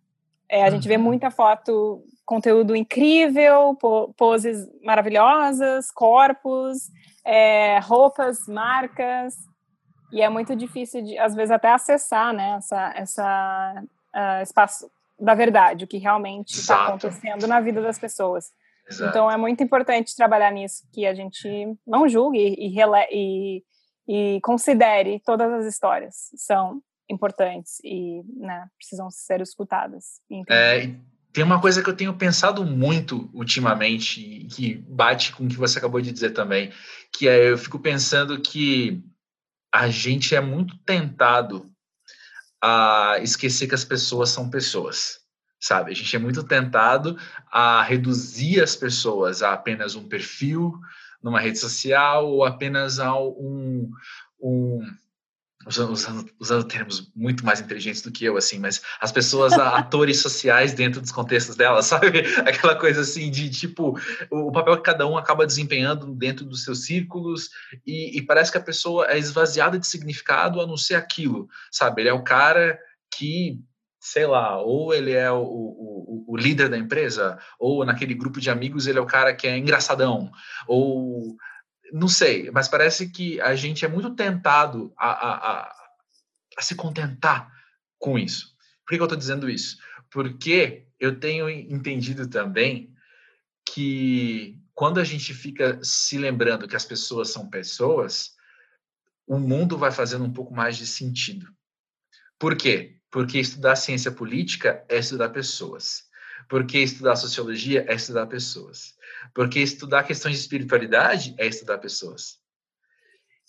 É, a uhum. gente vê uhum. muita foto, conteúdo incrível, poses maravilhosas, corpos, é, roupas, marcas, e é muito difícil, de, às vezes, até acessar né, essa, essa uh, espaço da verdade, o que realmente está acontecendo na vida das pessoas. Exato. Então, é muito importante trabalhar nisso, que a gente não julgue e, e, e considere todas as histórias. São importantes e né, precisam ser escutadas. É, tem uma coisa que eu tenho pensado muito ultimamente, que bate com o que você acabou de dizer também, que é eu fico pensando que a gente é muito tentado a esquecer que as pessoas são pessoas, sabe? A gente é muito tentado a reduzir as pessoas a apenas um perfil numa rede social ou apenas a um, um usando, usando, termos muito mais inteligentes do que eu, assim, mas as pessoas, atores sociais dentro dos contextos delas, sabe? Aquela coisa assim de tipo, o papel que cada um acaba desempenhando dentro dos seus círculos e, e parece que a pessoa é esvaziada de significado a não ser aquilo, sabe? Ele é o cara que sei lá, ou ele é o, o, o, líder da empresa, ou naquele grupo de amigos ele é o cara que é engraçadão, ou não sei, mas parece que a gente é muito tentado a, a, a, a se contentar com isso. Por que, que eu estou dizendo isso? Porque eu tenho entendido também que quando a gente fica se lembrando que as pessoas são pessoas, o mundo vai fazendo um pouco mais de sentido. Por quê? Porque estudar ciência política é estudar pessoas. Porque estudar sociologia é estudar pessoas. Porque estudar questões de espiritualidade é estudar pessoas.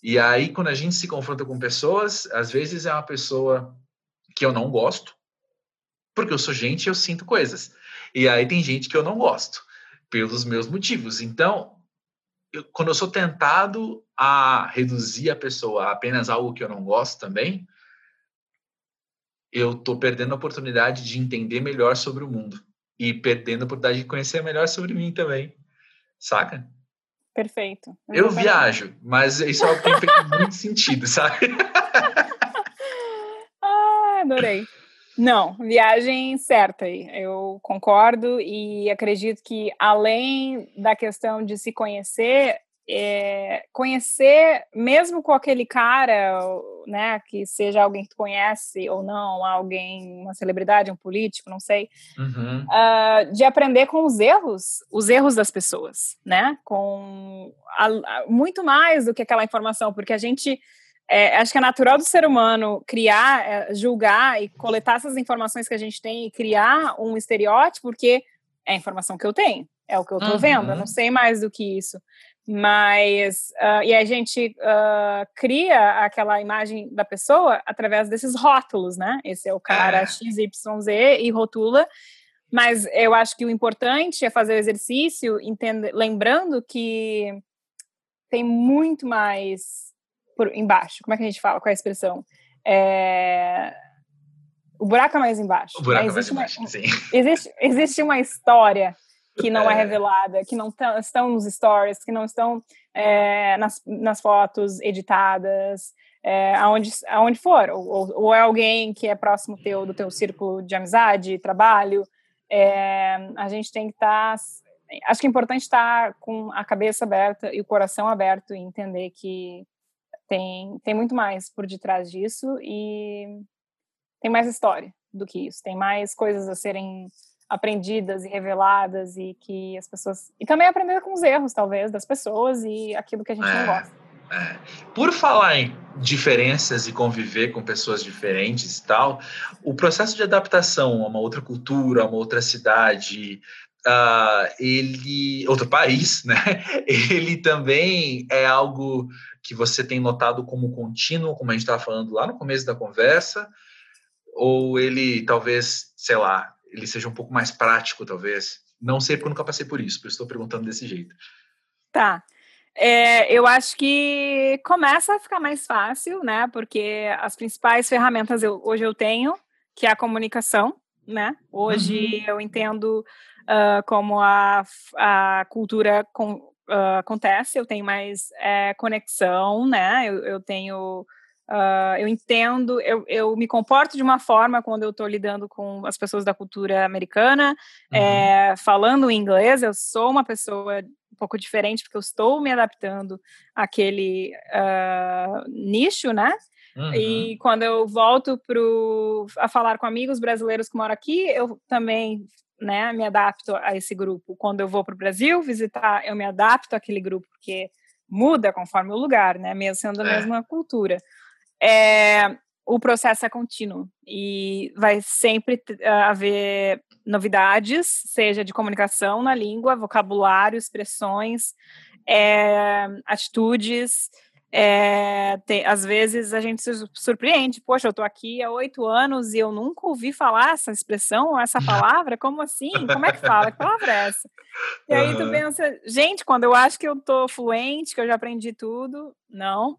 E aí, quando a gente se confronta com pessoas, às vezes é uma pessoa que eu não gosto, porque eu sou gente e eu sinto coisas. E aí tem gente que eu não gosto, pelos meus motivos. Então, eu, quando eu sou tentado a reduzir a pessoa a apenas algo que eu não gosto também, eu estou perdendo a oportunidade de entender melhor sobre o mundo e perdendo a oportunidade de conhecer melhor sobre mim também, saca? Perfeito. Eu viajo, mas isso é algo que tem muito sentido, sabe? ah, adorei. Não, viagem certa aí. Eu concordo e acredito que além da questão de se conhecer, é, conhecer mesmo com aquele cara, né, que seja alguém que tu conhece ou não, alguém, uma celebridade, um político, não sei, uhum. uh, de aprender com os erros, os erros das pessoas, né, com a, a, muito mais do que aquela informação, porque a gente é, acho que é natural do ser humano criar, é, julgar e coletar essas informações que a gente tem e criar um estereótipo, porque é a informação que eu tenho, é o que eu estou uhum. vendo, eu não sei mais do que isso. Mas, uh, e a gente uh, cria aquela imagem da pessoa através desses rótulos, né? Esse é o cara é. XYZ e rotula. Mas eu acho que o importante é fazer o exercício, entender, lembrando que tem muito mais por embaixo. Como é que a gente fala? Qual é a expressão? É... O buraco é mais embaixo. O buraco é mais embaixo, uma, sim. Existe, existe uma história que não é, é. revelada, que não estão nos stories, que não estão é, nas, nas fotos editadas, é, aonde, aonde for, ou, ou, é alguém que é próximo teu, do teu círculo de amizade, trabalho, é, a gente tem que estar, tá, acho que é importante estar tá com a cabeça aberta e o coração aberto e entender que tem, tem muito mais por detrás disso e tem mais história do que isso, tem mais coisas a serem aprendidas e reveladas e que as pessoas e também aprender com os erros talvez das pessoas e aquilo que a gente é, não gosta. É. Por falar em diferenças e conviver com pessoas diferentes e tal, o processo de adaptação a uma outra cultura, a uma outra cidade, uh, ele outro país, né? Ele também é algo que você tem notado como contínuo, como a gente estava falando lá no começo da conversa, ou ele talvez, sei lá, ele seja um pouco mais prático, talvez. Não sei porque eu nunca passei por isso, por isso estou perguntando desse jeito. Tá. É, eu acho que começa a ficar mais fácil, né? Porque as principais ferramentas eu, hoje eu tenho, que é a comunicação, né? Hoje uhum. eu entendo uh, como a, a cultura com, uh, acontece, eu tenho mais é, conexão, né? Eu, eu tenho Uh, eu entendo, eu, eu me comporto de uma forma quando eu estou lidando com as pessoas da cultura americana, uhum. é, falando inglês, eu sou uma pessoa um pouco diferente, porque eu estou me adaptando àquele uh, nicho, né? Uhum. E quando eu volto pro, a falar com amigos brasileiros que moram aqui, eu também né, me adapto a esse grupo. Quando eu vou para o Brasil visitar, eu me adapto àquele grupo, porque muda conforme o lugar, né? Mesmo sendo a é. mesma cultura é, o processo é contínuo e vai sempre uh, haver novidades, seja de comunicação na língua, vocabulário, expressões, é, atitudes. É, tem, às vezes a gente se surpreende, poxa, eu estou aqui há oito anos e eu nunca ouvi falar essa expressão, essa palavra, como assim? Como é que fala? Que palavra é essa? E aí tu pensa, gente, quando eu acho que eu estou fluente, que eu já aprendi tudo, não,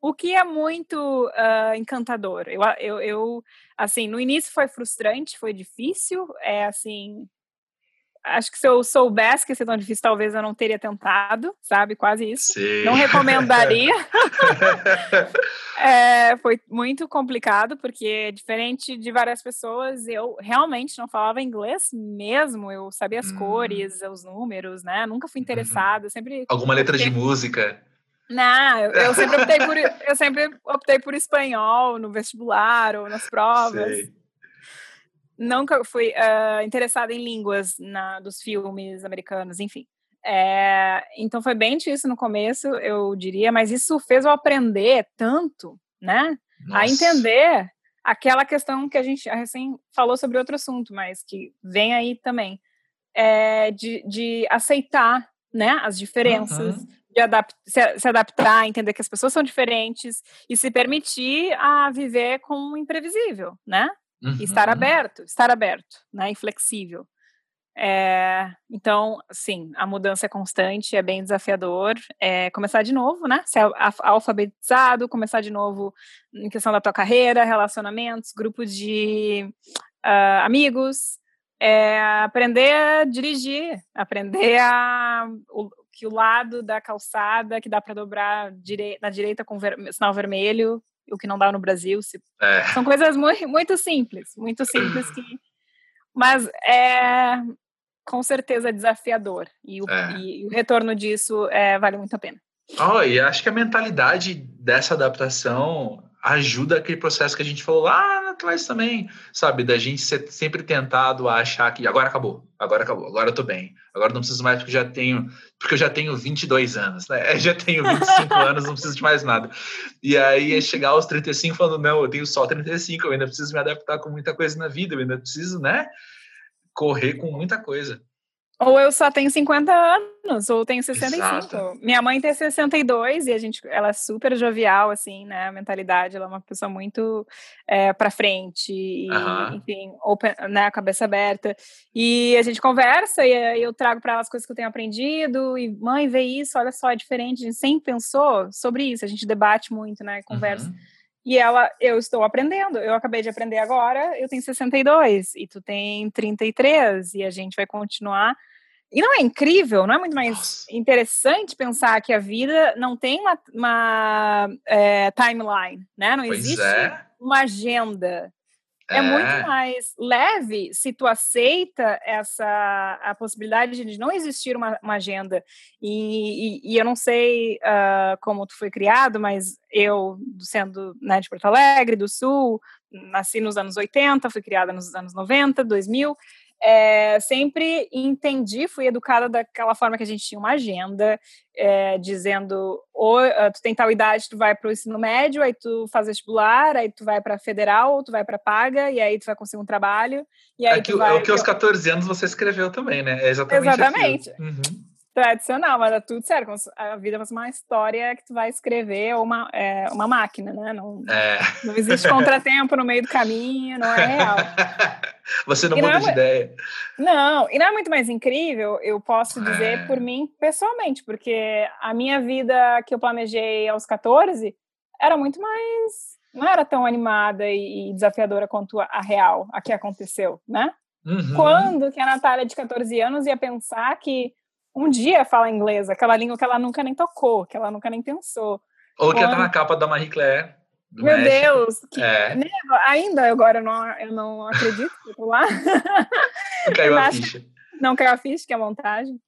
o que é muito uh, encantador. Eu, eu, eu, assim, no início foi frustrante, foi difícil, é assim, acho que se eu soubesse que ia ser tão difícil, talvez eu não teria tentado, sabe? Quase isso. Sim. Não recomendaria. é, foi muito complicado, porque diferente de várias pessoas, eu realmente não falava inglês mesmo. Eu sabia as hum. cores, os números, né? Nunca fui uhum. interessada. Sempre. Alguma letra de música? Não, eu, eu, sempre optei por eu sempre optei por espanhol no vestibular ou nas provas. Sei nunca fui uh, interessada em línguas na, dos filmes americanos, enfim. É, então foi bem difícil no começo, eu diria, mas isso fez eu aprender tanto, né? Nossa. A entender aquela questão que a gente recém falou sobre outro assunto, mas que vem aí também, é de, de aceitar né, as diferenças, uhum. De adap se, se, adaptar, entender que as pessoas são diferentes e se permitir a viver com o imprevisível, né? Uhum. Estar aberto, estar aberto, né? Inflexível. É, então, sim, a mudança é constante, é bem desafiador. É começar de novo, né? Ser alfabetizado, começar de novo em questão da tua carreira, relacionamentos, grupos de uh, amigos, é, aprender a dirigir, aprender a, o, que o lado da calçada que dá para dobrar direi na direita com ver, sinal vermelho o que não dá no Brasil. Se... É. São coisas muito, muito simples, muito simples que. Mas é com certeza desafiador. E o, é. e, e o retorno disso é, vale muito a pena. Oh, e acho que a mentalidade dessa adaptação ajuda aquele processo que a gente falou lá atrás também, sabe? Da gente ser sempre tentado a achar que agora acabou, agora acabou, agora eu tô bem, agora não preciso mais porque já tenho, porque eu já tenho 22 anos, né? Eu já tenho 25 anos, não preciso de mais nada. E aí é chegar aos 35 falando, não, eu tenho só 35, eu ainda preciso me adaptar com muita coisa na vida, eu ainda preciso, né? Correr com muita coisa. Ou eu só tenho 50 anos, ou tenho 65. Exato. Minha mãe tem 62 e a gente, ela é super jovial, assim, né? A mentalidade, ela é uma pessoa muito é, pra frente, e, uhum. enfim, open, né? Cabeça aberta. E a gente conversa e eu trago para ela as coisas que eu tenho aprendido. E mãe, vê isso, olha só, é diferente. A gente sempre pensou sobre isso, a gente debate muito, né? Conversa. Uhum. E ela, eu estou aprendendo. Eu acabei de aprender agora, eu tenho 62 e tu tem 33 e a gente vai continuar e não é incrível, não é muito mais Nossa. interessante pensar que a vida não tem uma, uma é, timeline, né? Não pois existe é. uma agenda. É. é. muito mais leve se tu aceita essa a possibilidade de não existir uma, uma agenda. E, e, e, eu não sei uh, como tu foi criado, mas eu, sendo né, de Porto Alegre, do Sul, nasci nos anos 80, fui criada nos anos 90, 2000 é, sempre entendi, fui educada daquela forma que a gente tinha uma agenda, é, dizendo, ou uh, tu tem tal idade, tu vai para o ensino médio, aí tu faz vestibular, aí tu vai para federal, ou tu vai para paga, e aí tu vai conseguir um trabalho. E aí é, que, vai... é o que aos 14 anos você escreveu também, né? É exatamente Exatamente. Uhum tradicional, mas dá tudo certo. A vida ser uma história que tu vai escrever ou uma, é, uma máquina, né? Não, é. não existe contratempo no meio do caminho, não é real. Você não e muda não é, de ideia. Não, e não é muito mais incrível, eu posso dizer é. por mim pessoalmente, porque a minha vida que eu planejei aos 14 era muito mais. Não era tão animada e desafiadora quanto a real, a que aconteceu, né? Uhum. Quando que a Natália, de 14 anos, ia pensar que um dia fala inglês, aquela língua que ela nunca nem tocou, que ela nunca nem pensou. Ou que Quando... tá na capa da Marie Claire. Meu México. Deus, que... é. ainda agora eu não, eu não acredito que eu tô lá. Não caiu a ficha. Não caiu a ficha, que é a montagem.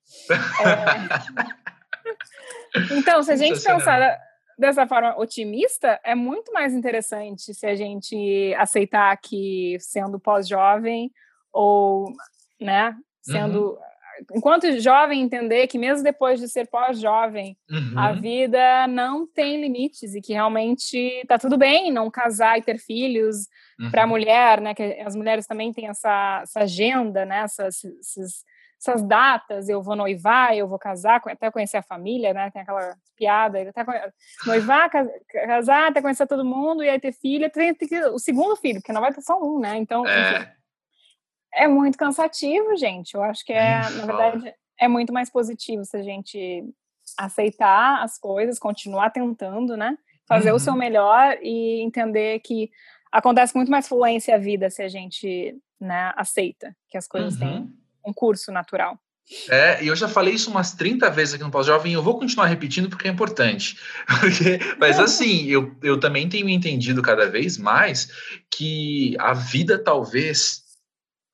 É... Então, se a gente pensar dessa forma otimista, é muito mais interessante se a gente aceitar que sendo pós-jovem ou, né, sendo uhum enquanto jovem, entender que mesmo depois de ser pós-jovem, uhum. a vida não tem limites e que realmente tá tudo bem não casar e ter filhos uhum. para a mulher, né? Que as mulheres também têm essa, essa agenda, né? Essas, essas, essas, datas, eu vou noivar, eu vou casar, até conhecer a família, né? Tem aquela piada, até noivar, casar, até conhecer todo mundo e aí ter filha, tem, tem o segundo filho, porque não vai ter só um, né? Então, é. enfim, é muito cansativo, gente. Eu acho que é, na verdade, é muito mais positivo se a gente aceitar as coisas, continuar tentando, né? Fazer uhum. o seu uhum. melhor e entender que acontece muito mais fluência a vida se a gente, né, aceita que as coisas uhum. têm um curso natural. É, e eu já falei isso umas 30 vezes aqui no Pós-Jovem, eu vou continuar repetindo porque é importante. Porque, mas assim, eu, eu também tenho entendido cada vez mais que a vida talvez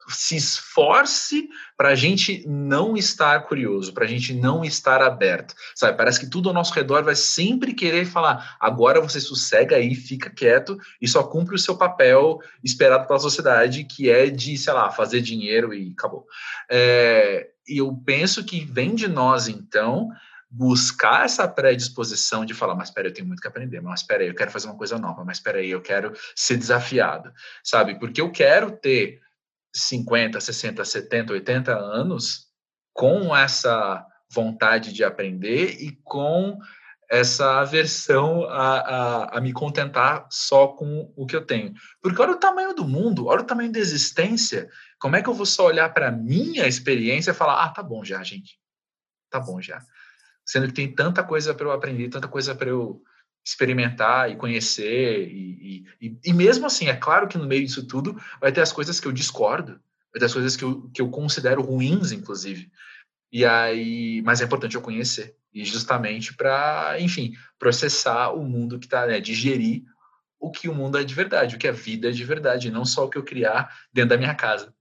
se esforce para a gente não estar curioso, para a gente não estar aberto, sabe? Parece que tudo ao nosso redor vai sempre querer falar, agora você sossega aí, fica quieto e só cumpre o seu papel esperado pela sociedade, que é de, sei lá, fazer dinheiro e acabou. É, e eu penso que vem de nós, então, buscar essa predisposição de falar, mas espera, eu tenho muito que aprender, mas espera aí, eu quero fazer uma coisa nova, mas espera aí, eu quero ser desafiado, sabe? Porque eu quero ter 50, 60, 70, 80 anos com essa vontade de aprender e com essa aversão a, a, a, me contentar só com o que eu tenho. Porque olha o tamanho do mundo, olha o tamanho da existência. Como é que eu vou só olhar para a minha experiência e falar, ah, tá bom já, gente. Tá bom já. Sendo que tem tanta coisa para eu aprender, tanta coisa para eu experimentar e conhecer. E, e, e, mesmo assim, é claro que no meio disso tudo vai ter as coisas que eu discordo, vai ter as coisas que eu, que eu considero ruins, inclusive. E aí, mas é importante eu conhecer. E justamente para, enfim, processar o mundo que está, né, digerir o que o mundo é de verdade, o que a vida é de verdade, não só o que eu criar dentro da minha casa.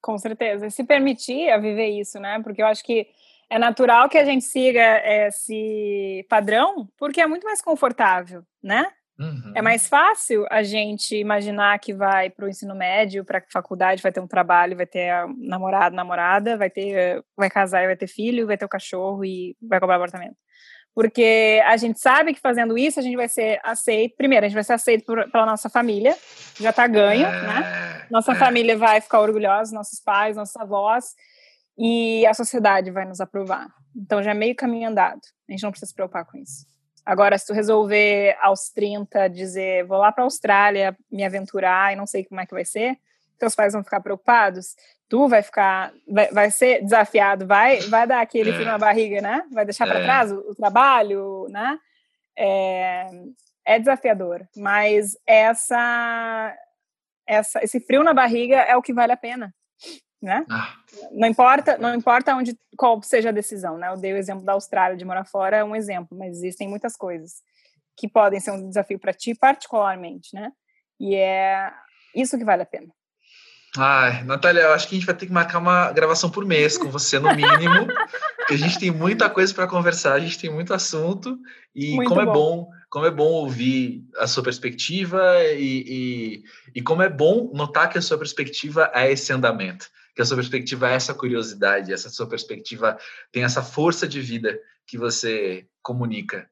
Com certeza. Se permitir a viver isso, né? Porque eu acho que é natural que a gente siga esse padrão, porque é muito mais confortável, né? Uhum. É mais fácil a gente imaginar que vai para o ensino médio, para a faculdade, vai ter um trabalho, vai ter namorado, namorada, vai ter, vai casar vai ter filho, vai ter o um cachorro e vai comprar apartamento. Porque a gente sabe que fazendo isso a gente vai ser aceito. Primeiro, a gente vai ser aceito por, pela nossa família, já está ganho, é, né? Nossa é. família vai ficar orgulhosa, nossos pais, nossos avós e a sociedade vai nos aprovar. Então já é meio caminho andado. A gente não precisa se preocupar com isso. Agora, se tu resolver aos 30 dizer, vou lá para a Austrália me aventurar e não sei como é que vai ser, teus pais vão ficar preocupados, tu vai ficar, vai, vai ser desafiado, vai, vai dar aquele frio na barriga, né? Vai deixar para é. trás o, o, trabalho, né? É, é desafiador, mas essa, essa, esse frio na barriga é o que vale a pena né? Ah. Não importa, não importa onde qual seja a decisão, né? Eu dei o exemplo da Austrália de morar fora é um exemplo, mas existem muitas coisas que podem ser um desafio para ti particularmente, né? E é isso que vale a pena. Ai, Natália, eu acho que a gente vai ter que marcar uma gravação por mês com você, no mínimo. porque a gente tem muita coisa para conversar, a gente tem muito assunto. E muito como é bom. é bom, como é bom ouvir a sua perspectiva e, e, e como é bom notar que a sua perspectiva é esse andamento que a sua perspectiva é essa curiosidade, essa sua perspectiva tem essa força de vida que você comunica.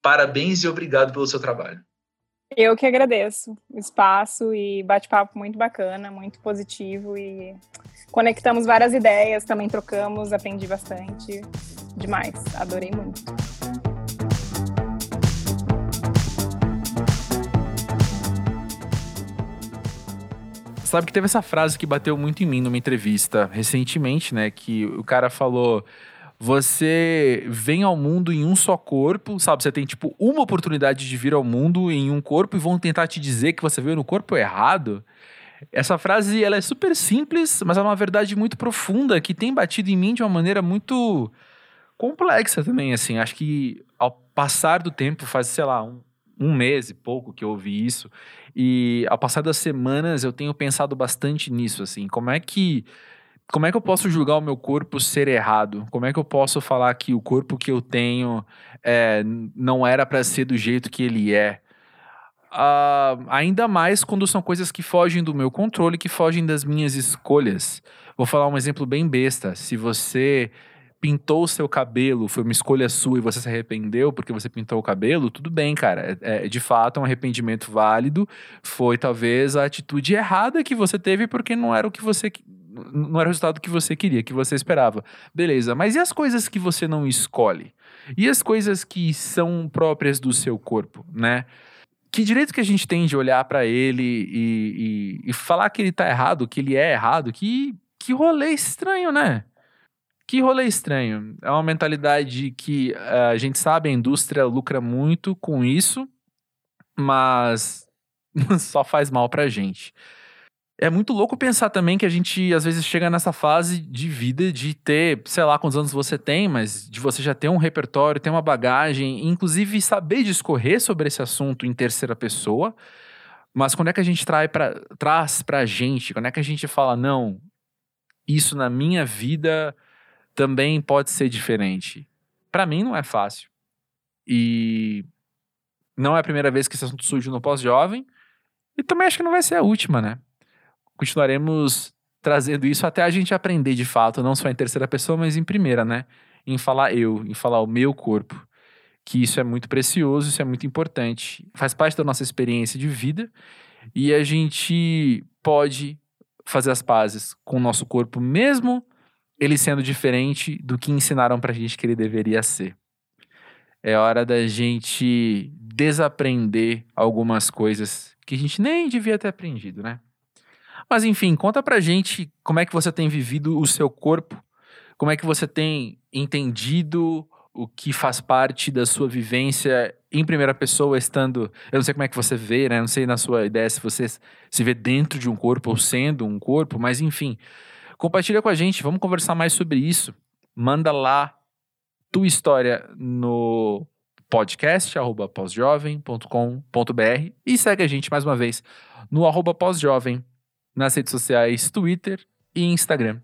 Parabéns e obrigado pelo seu trabalho. Eu que agradeço o espaço e bate-papo muito bacana, muito positivo e conectamos várias ideias, também trocamos, aprendi bastante. Demais, adorei muito. Sabe que teve essa frase que bateu muito em mim numa entrevista recentemente, né? Que o cara falou: você vem ao mundo em um só corpo, sabe? Você tem, tipo, uma oportunidade de vir ao mundo em um corpo e vão tentar te dizer que você veio no corpo errado. Essa frase, ela é super simples, mas é uma verdade muito profunda que tem batido em mim de uma maneira muito complexa também, assim. Acho que ao passar do tempo, faz, sei lá, um, um mês e pouco que eu ouvi isso, e ao passar das semanas eu tenho pensado bastante nisso, assim, como é que como é que eu posso julgar o meu corpo ser errado? Como é que eu posso falar que o corpo que eu tenho é, não era para ser do jeito que ele é? Uh, ainda mais quando são coisas que fogem do meu controle, que fogem das minhas escolhas. Vou falar um exemplo bem besta. Se você pintou o seu cabelo, foi uma escolha sua e você se arrependeu porque você pintou o cabelo, tudo bem, cara. É, é, de fato, é um arrependimento válido. Foi talvez a atitude errada que você teve porque não era o que você. Não era o resultado que você queria, que você esperava. Beleza, mas e as coisas que você não escolhe? E as coisas que são próprias do seu corpo, né? Que direito que a gente tem de olhar para ele e, e, e falar que ele tá errado, que ele é errado? Que, que rolê estranho, né? Que rolê estranho. É uma mentalidade que uh, a gente sabe, a indústria lucra muito com isso, mas só faz mal pra gente. é muito louco pensar também que a gente às vezes chega nessa fase de vida de ter, sei lá quantos anos você tem, mas de você já ter um repertório, ter uma bagagem, inclusive saber discorrer sobre esse assunto em terceira pessoa. Mas quando é que a gente trai pra, traz pra gente? Quando é que a gente fala, não, isso na minha vida também pode ser diferente? Para mim não é fácil. E não é a primeira vez que esse assunto surge no pós-jovem. E também acho que não vai ser a última, né? continuaremos trazendo isso até a gente aprender de fato, não só em terceira pessoa, mas em primeira, né? Em falar eu, em falar o meu corpo. Que isso é muito precioso, isso é muito importante. Faz parte da nossa experiência de vida e a gente pode fazer as pazes com o nosso corpo, mesmo ele sendo diferente do que ensinaram pra gente que ele deveria ser. É hora da gente desaprender algumas coisas que a gente nem devia ter aprendido, né? Mas enfim, conta pra gente como é que você tem vivido o seu corpo, como é que você tem entendido o que faz parte da sua vivência em primeira pessoa, estando. Eu não sei como é que você vê, né? Não sei na sua ideia se você se vê dentro de um corpo ou sendo um corpo, mas enfim. Compartilha com a gente, vamos conversar mais sobre isso. Manda lá tua história no podcast arroba e segue a gente mais uma vez no arroba pós-jovem nas redes sociais Twitter e Instagram.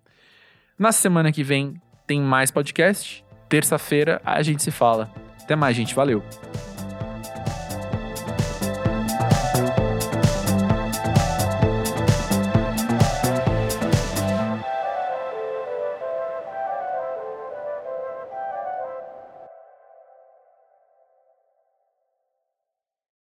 Na semana que vem tem mais podcast. Terça-feira a gente se fala. Até mais, gente. Valeu.